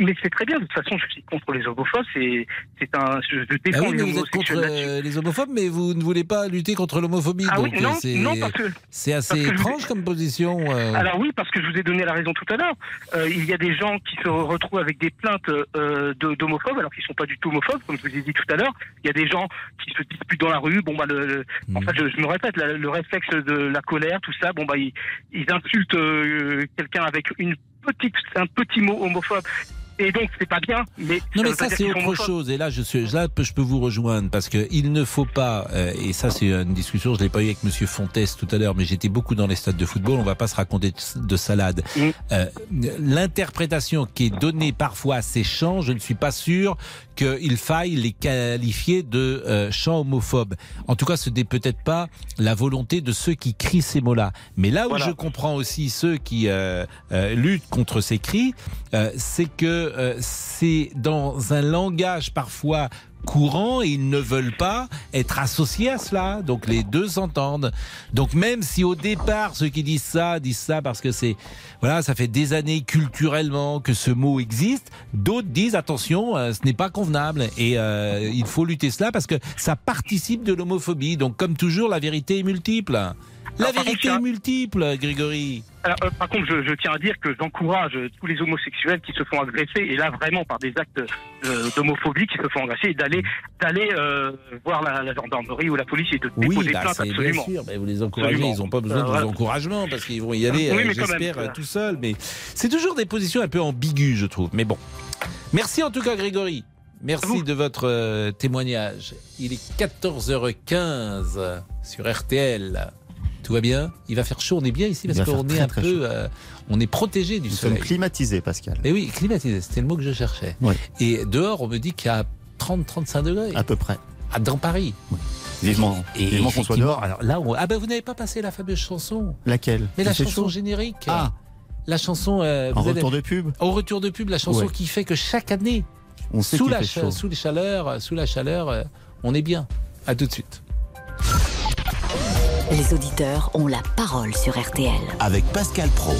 Mais c'est très bien. De toute façon, je suis contre les homophobes. C'est c'est un. Je, Ah défends oui, les vous êtes contre euh, les homophobes, mais vous ne voulez pas lutter contre l'homophobie. Ah oui, donc, non, euh, c'est- non, parce que- c'est assez parce que je vous ai- étrange comme position. euh. Alors oui, parce que je vous ai donné la raison tout à l'heure. Euh, il y a des gens qui se retrouvent avec des plaintes euh, d'homophobes, alors qu'ils sont pas du tout homophobes, comme je vous ai dit tout à l'heure. Il y a des gens qui se disputent dans la rue. Bon bah, le, le- Hmm. en fait, je, je me répète, la- le réflexe de la colère, tout ça. Bon bah, ils, ils insultent euh, quelqu'un avec une petite, un petit mot homophobe. Et donc c'est pas bien. Mais Non mais ça c'est autre chose. Et là je suis là je peux vous rejoindre parce que il ne faut pas euh, et ça c'est une discussion je l'ai pas eu avec Monsieur Fontes tout à l'heure mais j'étais beaucoup dans les stades de football on va pas se raconter de, de salade Euh, l'interprétation qui est donnée parfois à ces chants je ne suis pas sûr qu'il faille les qualifier de euh, chants homophobes. En tout cas ce n'est peut-être pas la volonté de ceux qui crient ces mots-là. Mais là où je comprends aussi ceux qui euh, euh, luttent contre ces cris, c'est que c'est dans un langage parfois courant ils ne veulent pas être associés à cela. Donc les deux s'entendent. Donc même si au départ ceux qui disent ça disent ça parce que c'est voilà, ça fait des années culturellement que ce mot existe, d'autres disent attention, euh, ce n'est pas convenable et euh, il faut lutter cela parce que ça participe de l'homophobie. Donc comme toujours la vérité est multiple. La vérité est multiple, Grégory. Alors, euh, par contre, je, je tiens à dire que j'encourage euh, tous les homosexuels qui se font agresser, et là vraiment par des actes euh, d'homophobie qui se font agresser, d'aller d'aller euh, voir la, la gendarmerie ou la police et de Oui, déposer bah, plainte c'est bien absolument. sûr. mais vous les encouragez, Absolument. ils n'ont pas besoin de Euh, vos encouragements parce qu'ils vont y aller, Oui, j'espère, euh, tout seul. Mais c'est toujours des positions un peu ambiguës, je trouve. Mais bon. Merci en tout cas, Grégory. Merci de votre témoignage. Il est 14h15 sur RTL. Tout va bien Il va faire chaud, on est bien ici parce qu'on est un très, peu. euh, on est protégé du Nous sommes soleil. climatisés, Pascal. Mais oui, climatisé, c'était le mot que je cherchais. Et dehors, on me dit qu'il y a 30-35 degrés. À peu près. Ah, dans Paris. Vivement, Et vivement qu'on soit dehors. Alors là, on- ah ben vous n'avez pas passé la fameuse chanson. Laquelle? Mais la chanson générique. Ah. La chanson. euh, En vous retour de pub? Au retour de pub, la chanson Ouais. qui fait que chaque année, On sous la, cha- sous les chaleurs, sous la chaleur, euh, on est bien. À tout de suite. Les auditeurs ont la parole sur RTL. Avec Pascal Pro.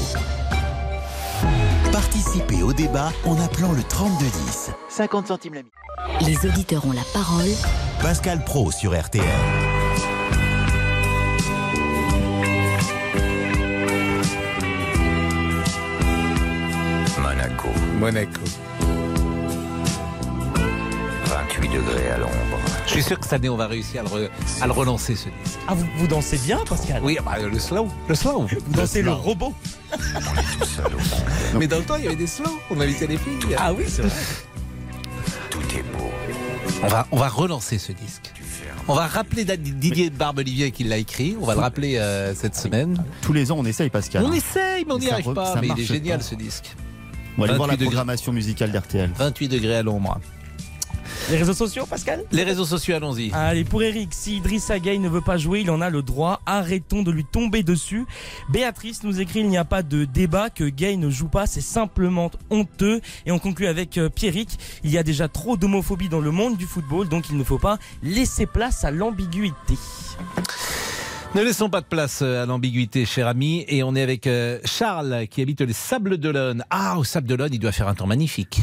Participez au débat en appelant le 3210. 50 centimes la minute. Les auditeurs ont la parole. Pascal Pro sur RTL. Monaco. Monaco. 28 degrés à l'ombre. Je suis sûr que cette année, on va réussir à le, re- à le relancer, ce disque. Ah, vous, vous dansez bien, Pascal Oui, bah, le slow. Le slow. Vous dansez le robot. Mais dans le temps, il y avait des slows. On invitait les filles. Ah oui, c'est vrai. Tout est beau. On va, on va relancer ce disque. On va rappeler Didier Barbelivier qui l'a écrit. On va le rappeler euh, cette semaine. Tous les ans, on essaye, Pascal. On essaye, mais on n'y arrive pas. Mais il est génial pas. ce disque. On va aller voir la 28 degrés. programmation musicale d'RTL. 28 degrés à l'ombre. Les réseaux sociaux, Pascal Les réseaux sociaux, allons-y. Allez, pour Eric, si Idrissa Gueye ne veut pas jouer, il en a le droit. Arrêtons de lui tomber dessus. Béatrice nous écrit il n'y a pas de débat que Gay ne joue pas, c'est simplement honteux. Et on conclut avec euh, Pierrick. Il y a déjà trop d'homophobie dans le monde du football, donc il ne faut pas laisser place à l'ambiguïté. Ne laissons pas de place euh, à l'ambiguïté, cher ami. Et on est avec euh, Charles qui habite les Sables d'Olonne. Ah, au Sables d'Olonne, il doit faire un temps magnifique.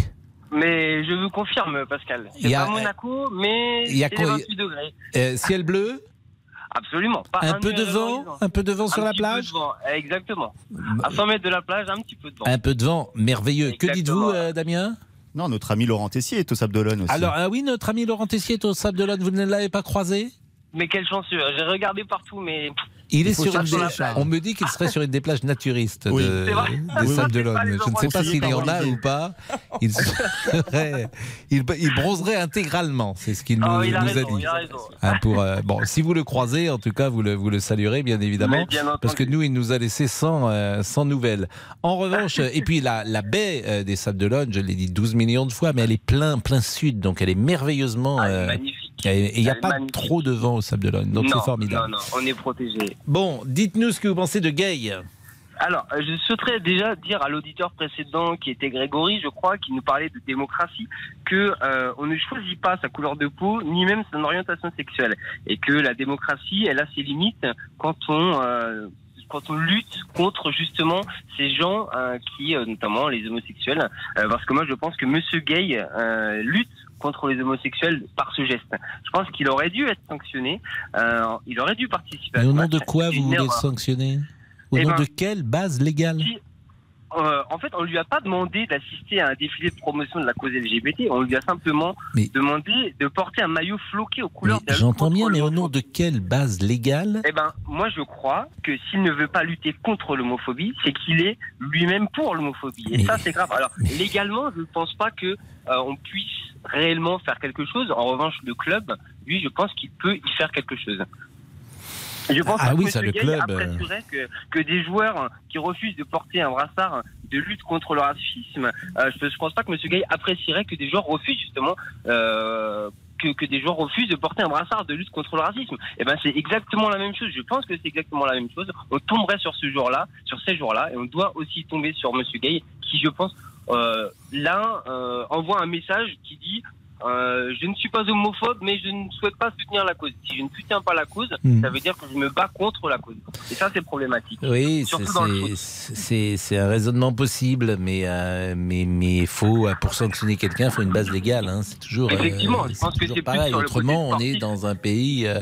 Mais je vous confirme, Pascal. Il C'est y a- pas Monaco, mais il y a c'est quoi- 28 degrés. Euh, ciel bleu Absolument. Pas Un un peu de vent. Un peu de vent sur Un la petit peu plage de vent, Exactement. À 100 mètres de la plage, un petit peu de vent. Un peu de vent, merveilleux. Que dites-vous, euh, Damien? Non, notre ami Laurent Tessier est au Sable d'Olonne aussi. Alors, ah oui, notre ami Laurent Tessier est au Sable d'Olonne, vous ne l'avez pas croisé? Mais quel chanceux. J'ai regardé partout, mais. Il est sur une des-. On me dit qu'il serait sur une des plages naturistes Oui. de, des Sables d'Olonne. Je ne sais pas s'il y en a ou pas. Il, serait- il, il bronzerait intégralement, c'est ce qu'il nous, Oh, il a nous raison, a dit. il a raison. Hein, pour, euh, bon, si vous le croisez, en tout cas, vous le, vous le saluerez bien évidemment, bien parce que nous, il nous a laissé sans, euh, sans nouvelles. En revanche, et puis la, la baie euh, des Sables d'Olonne, je l'ai dit 12 millions de fois, mais elle est plein, plein sud, donc elle est merveilleusement. euh, Et il n'y a pas magnifique. trop de vent au Sable d'Olonne, donc c'est formidable. Non, non, on est protégé. Bon, dites-nous ce que vous pensez de Gay. Alors, euh, je souhaiterais déjà dire à l'auditeur précédent, qui était Grégory, je crois, qui nous parlait de démocratie, que euh, on ne choisit pas sa couleur de peau, ni même son orientation sexuelle, et que la démocratie, elle a ses limites quand on euh, quand on lutte contre justement ces gens qui, notamment les homosexuels, parce que moi je pense que Monsieur Gay lutte contre les homosexuels par ce geste. Je pense qu'il aurait dû être sanctionné, euh, il aurait dû participer. à Mais au nom de quoi vous voulez erreur. sanctionner? Au Eh nom ben, de quelle base légale? Euh, en fait, on lui a pas demandé d'assister à un défilé de promotion de la cause LGBT. On lui a simplement demandé de porter un maillot floqué aux couleurs J'entends bien, mais au nom de quelle base légale Eh ben, moi, je crois que s'il ne veut pas lutter contre l'homophobie, c'est qu'il est lui-même pour l'homophobie. Et ça, c'est grave. Alors, légalement, je ne pense pas que euh, on puisse réellement faire quelque chose. En revanche, le club, lui, je pense qu'il peut y faire quelque chose. Je pense Ah que oui, ça, le club, euh. apprécierait que, que des joueurs qui refusent de porter un brassard de lutte contre le racisme, euh, je, je pense pas que M. Gay apprécierait que des joueurs refusent justement euh, que, que des joueurs refusent de porter un brassard de lutte contre le racisme. Et ben c'est exactement la même chose. Je pense que c'est exactement la même chose. On tomberait sur ce jour-là, sur ces jours-là, et on doit aussi tomber sur M. Gay, qui je pense euh, là euh, envoie un message qui dit euh, je ne suis pas homophobe, mais je ne souhaite pas soutenir la cause. Si je ne soutiens pas la cause, Hmm. ça veut dire que je me bats contre la cause. Et ça, c'est problématique. Oui, c'est- un raisonnement possible, mais euh, mais mais faut euh, pour sanctionner quelqu'un, il faut une base légale. hein. C'est toujours euh, Effectivement, je pense que toujours pareil. Autrement, on est dans un pays, euh,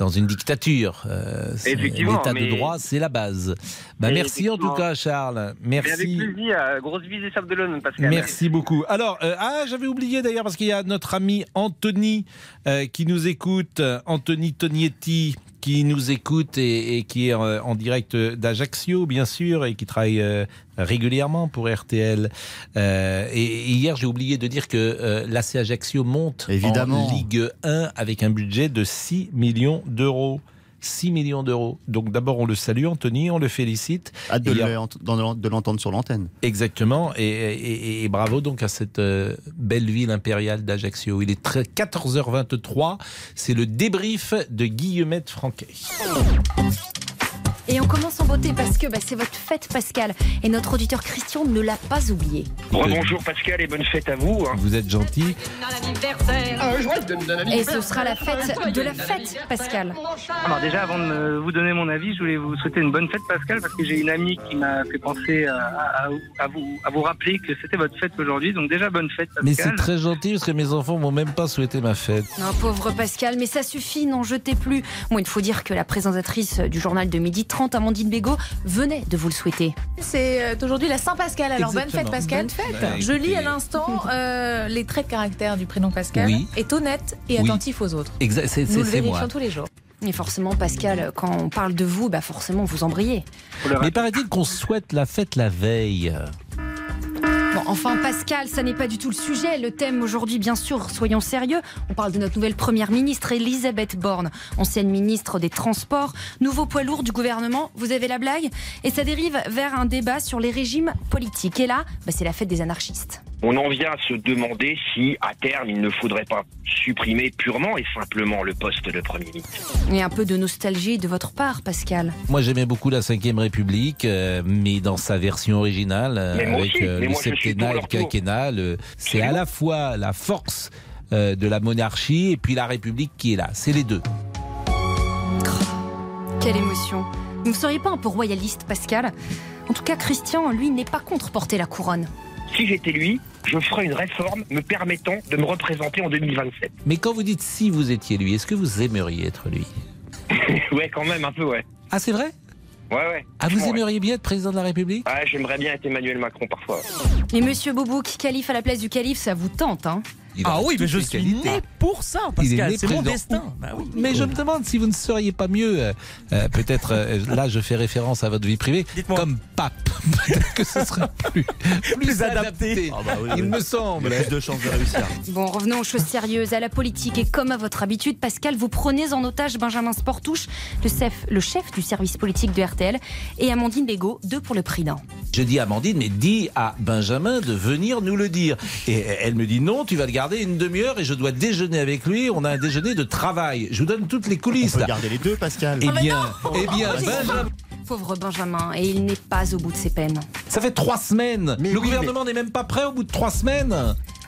dans une dictature. Euh, L'état de droit, c'est la base. Bah, Et merci en tout cas, Charles. Mais avec Merci. plaisir, euh, grosse bise Sables de Pascal. Merci beaucoup. Alors, euh, ah, j'avais oublié d'ailleurs parce qu'il y a notre ami Anthony euh, qui nous écoute, Anthony Tognetti qui nous écoute et, et qui est euh, en direct d'Ajaccio, bien sûr, et qui travaille euh, régulièrement pour RTL. Euh, et, et hier, j'ai oublié de dire que euh, l'AC Ajaccio monte Évidemment. en Ligue 1 avec un budget de 6 millions d'euros. 6 millions d'euros. Donc d'abord, on le salue, Anthony, on le félicite. Hâte de l'entendre sur l'antenne. Exactement, et, et- et bravo donc à cette euh, belle ville impériale d'Ajaccio. Il est très- 14h23, c'est le débrief de Guillemette Franquet. Et on commence en beauté parce que bah, c'est votre fête, Pascal. Et notre auditeur Christian ne l'a pas oublié. Bonjour Pascal et bonne fête à vous. hein. Vous êtes gentil. Et ce sera la fête de la fête, Pascal. Alors déjà, avant de me- vous donner mon avis, je voulais vous souhaiter une bonne fête, Pascal, parce que j'ai une amie qui m'a fait penser à, à- à vous, à vous rappeler que c'était votre fête aujourd'hui. Donc déjà, bonne fête, Pascal. Mais c'est très gentil parce que mes enfants m'ont même pas souhaité ma fête. Non, pauvre Pascal, mais ça suffit, n'en jetez plus. Bon, il faut dire que la présentatrice du journal de midi 30, Amandine Bégaud, venait de vous le souhaiter. C'est euh, aujourd'hui la Saint-Pascal. Alors bonne fête Pascal. Bonne fête. Je lis à l'instant euh, les traits de caractère du prénom Pascal. Oui. Est honnête et Oui. attentif aux autres. Exact, c'est- c'est- Nous le moi. tous les jours. Et forcément, Pascal, quand on parle de vous, bah forcément, vous embrayez. Mais paraît-il qu'on souhaite la fête la veille? Enfin, Pascal, ça n'est pas du tout le sujet. Le thème aujourd'hui, bien sûr, soyons sérieux. On parle de notre nouvelle première ministre, Elisabeth Borne, ancienne ministre des Transports, nouveau poids lourd du gouvernement. Vous avez la blague? Et ça dérive vers un débat sur les régimes politiques. Et là, bah, c'est la fête des anarchistes. On en vient à se demander si, à terme, il ne faudrait pas supprimer purement et simplement le poste de Premier ministre. Et un peu de nostalgie de votre part, Pascal. Moi, j'aimais beaucoup la Ve République, euh, mais dans sa version originale, euh, Mais avec aussi, euh, le moi, septennat et le quinquennat. C'est à la fois la force euh, de la monarchie et puis la République qui est là. C'est les deux. Quelle émotion. Vous ne seriez pas un peu royaliste, Pascal? En tout cas, Christian, lui, n'est pas contre porter la couronne. Si j'étais lui, je ferais une réforme me permettant de me représenter en 2027. Mais quand vous dites si vous étiez lui, est-ce que vous aimeriez être lui ouais, quand même, un peu, ouais. Ah, c'est vrai? Ouais, ouais. Ah, vous ouais. aimeriez bien être président de la République? Ouais, j'aimerais bien être Emmanuel Macron parfois. Et Monsieur Boubouk, calife à la place du calife, ça vous tente, hein? Ah oui, mais je suis né pour ça, Pascal. C'est mon destin. Bah oui. Mais je me demande si vous ne seriez pas mieux, euh, euh, peut-être, euh, là je fais référence à votre vie privée, comme pape. Peut-être que ce serait plus, plus adapté. Il me semble. Il y a plus de chances de réussir. Bon, revenons aux choses sérieuses, à la politique. Et comme à votre habitude, Pascal, vous prenez en otage Benjamin Sportouche, le chef, le chef du service politique de RTL, et Amandine Bégaud, deux pour le prix d'un. Je dis à Amandine, mais dis à Benjamin de venir nous le dire. Et elle me dit non, tu vas le garder une demi-heure et je dois déjeuner avec lui. On a un déjeuner de travail. Je vous donne toutes les coulisses. On peut là. garder les deux, Pascal. Eh Oh, mais bien, eh bien, Oh, Benjamin. Pauvre Benjamin, et il n'est pas au bout de ses peines. Ça fait trois semaines. le gouvernement n'est même pas prêt au bout de trois semaines.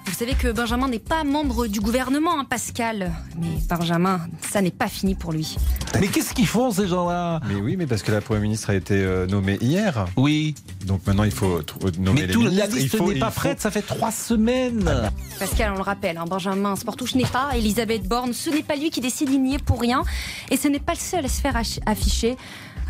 Vous savez que Benjamin n'est pas membre du gouvernement, hein, Pascal. Mais Benjamin, ça n'est pas fini pour lui. Mais qu'est-ce qu'ils font ces gens-là? Mais oui, mais parce que la Première ministre a été euh, nommée hier. Oui. Donc maintenant, il faut tr- nommer Mais les tout, la ministres. liste n'est pas faut- prête, ça fait trois semaines. Pascal, on le rappelle, hein, Benjamin Sportouche n'est pas Elisabeth Borne. Ce n'est pas lui qui décide, il n'y est pour rien. Et ce n'est pas le seul à se faire afficher.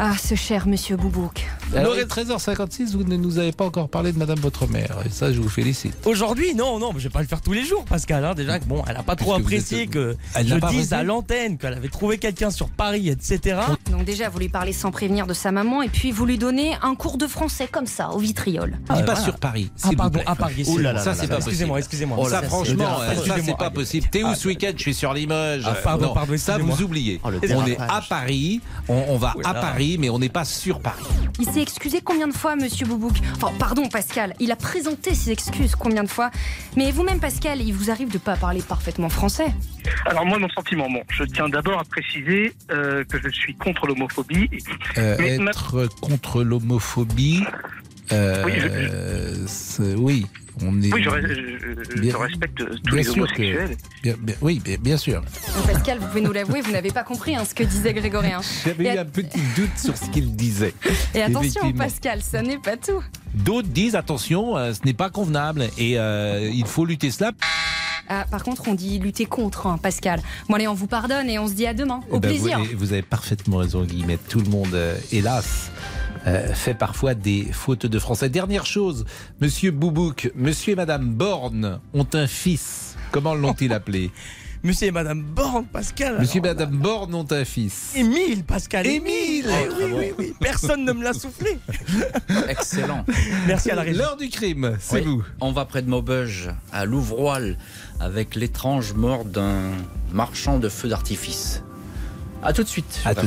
Ah, ce cher monsieur Boubouk. Alors, il est 13h56, vous ne nous avez pas encore parlé de Madame votre mère. Et ça, je vous félicite. Aujourd'hui, non, non, mais je vais pas le faire tous les jours, Pascal. hein. Déjà que bon, elle a pas trop Puisque apprécié êtes- que Elle je n'a dise à l'antenne qu'elle avait trouvé quelqu'un sur Paris, etc. Donc déjà, vous lui parlez sans prévenir de sa maman et puis vous lui donnez un cours de français comme ça, au vitriol. Dis pas voilà. sur Paris. Ah, pardon, plaît. à Paris, Ouh là là ça, c'est pas. Excusez-moi, excusez-moi. Oh, ça, Ça, franchement, c'est- euh, ça, c'est excusez-moi. pas possible. T'es où Ah. ce week-end? Je suis sur Limoges. Ah, pardon, pardon, ça, excusez-moi. vous oubliez. Oh, on est à Paris, on, va Oh à là. Paris, mais on n'est pas sur Paris. Il s'est excusé combien de fois, monsieur Boubouk Enfin, pardon, Pascal. Il a présenté ses excuses combien de fois Mais vous-même, Pascal, il vous arrive de pas parler parfaitement français Alors moi, mon sentiment, bon, je tiens d'abord à préciser euh, que je suis contre l'homophobie. Euh, ma- être contre l'homophobie, euh, Oui, c'est- oui, on est. Oui, je, je- je Bien- respecte tous bien les homosexuels. que- bien- bien- oui, bien, bien sûr. Donc, Pascal, vous pouvez nous l'avouer, vous n'avez pas compris hein, ce que disait Grégorien. J'avais eu a- un petit doute sur ce qu'il disait. Et attention. Pascal, ça n'est pas tout. D'autres disent attention, euh, ce n'est pas convenable et euh, il faut lutter cela. Ah, par contre, on dit lutter contre, hein, Pascal. Bon, allez, on vous pardonne et on se dit à demain. Au Eh ben, plaisir. Vous, vous avez parfaitement raison, Guillemette. Tout le monde, euh, hélas, euh, fait parfois des fautes de français. Dernière chose, Monsieur Boubouk, Monsieur et Madame Borne ont un fils. Comment l'ont-ils appelé Monsieur et Madame Borne, Pascal. Monsieur et Madame Borne ont un fils. Émile, Pascal. Émile Eh oui, oui, oui. Personne ne me l'a soufflé. Excellent. Merci à la régie. L'heure du crime, c'est Oui. vous. On va près de Maubeuge, à Louvroil, avec l'étrange mort d'un marchand de feux d'artifice. A tout de suite À tout.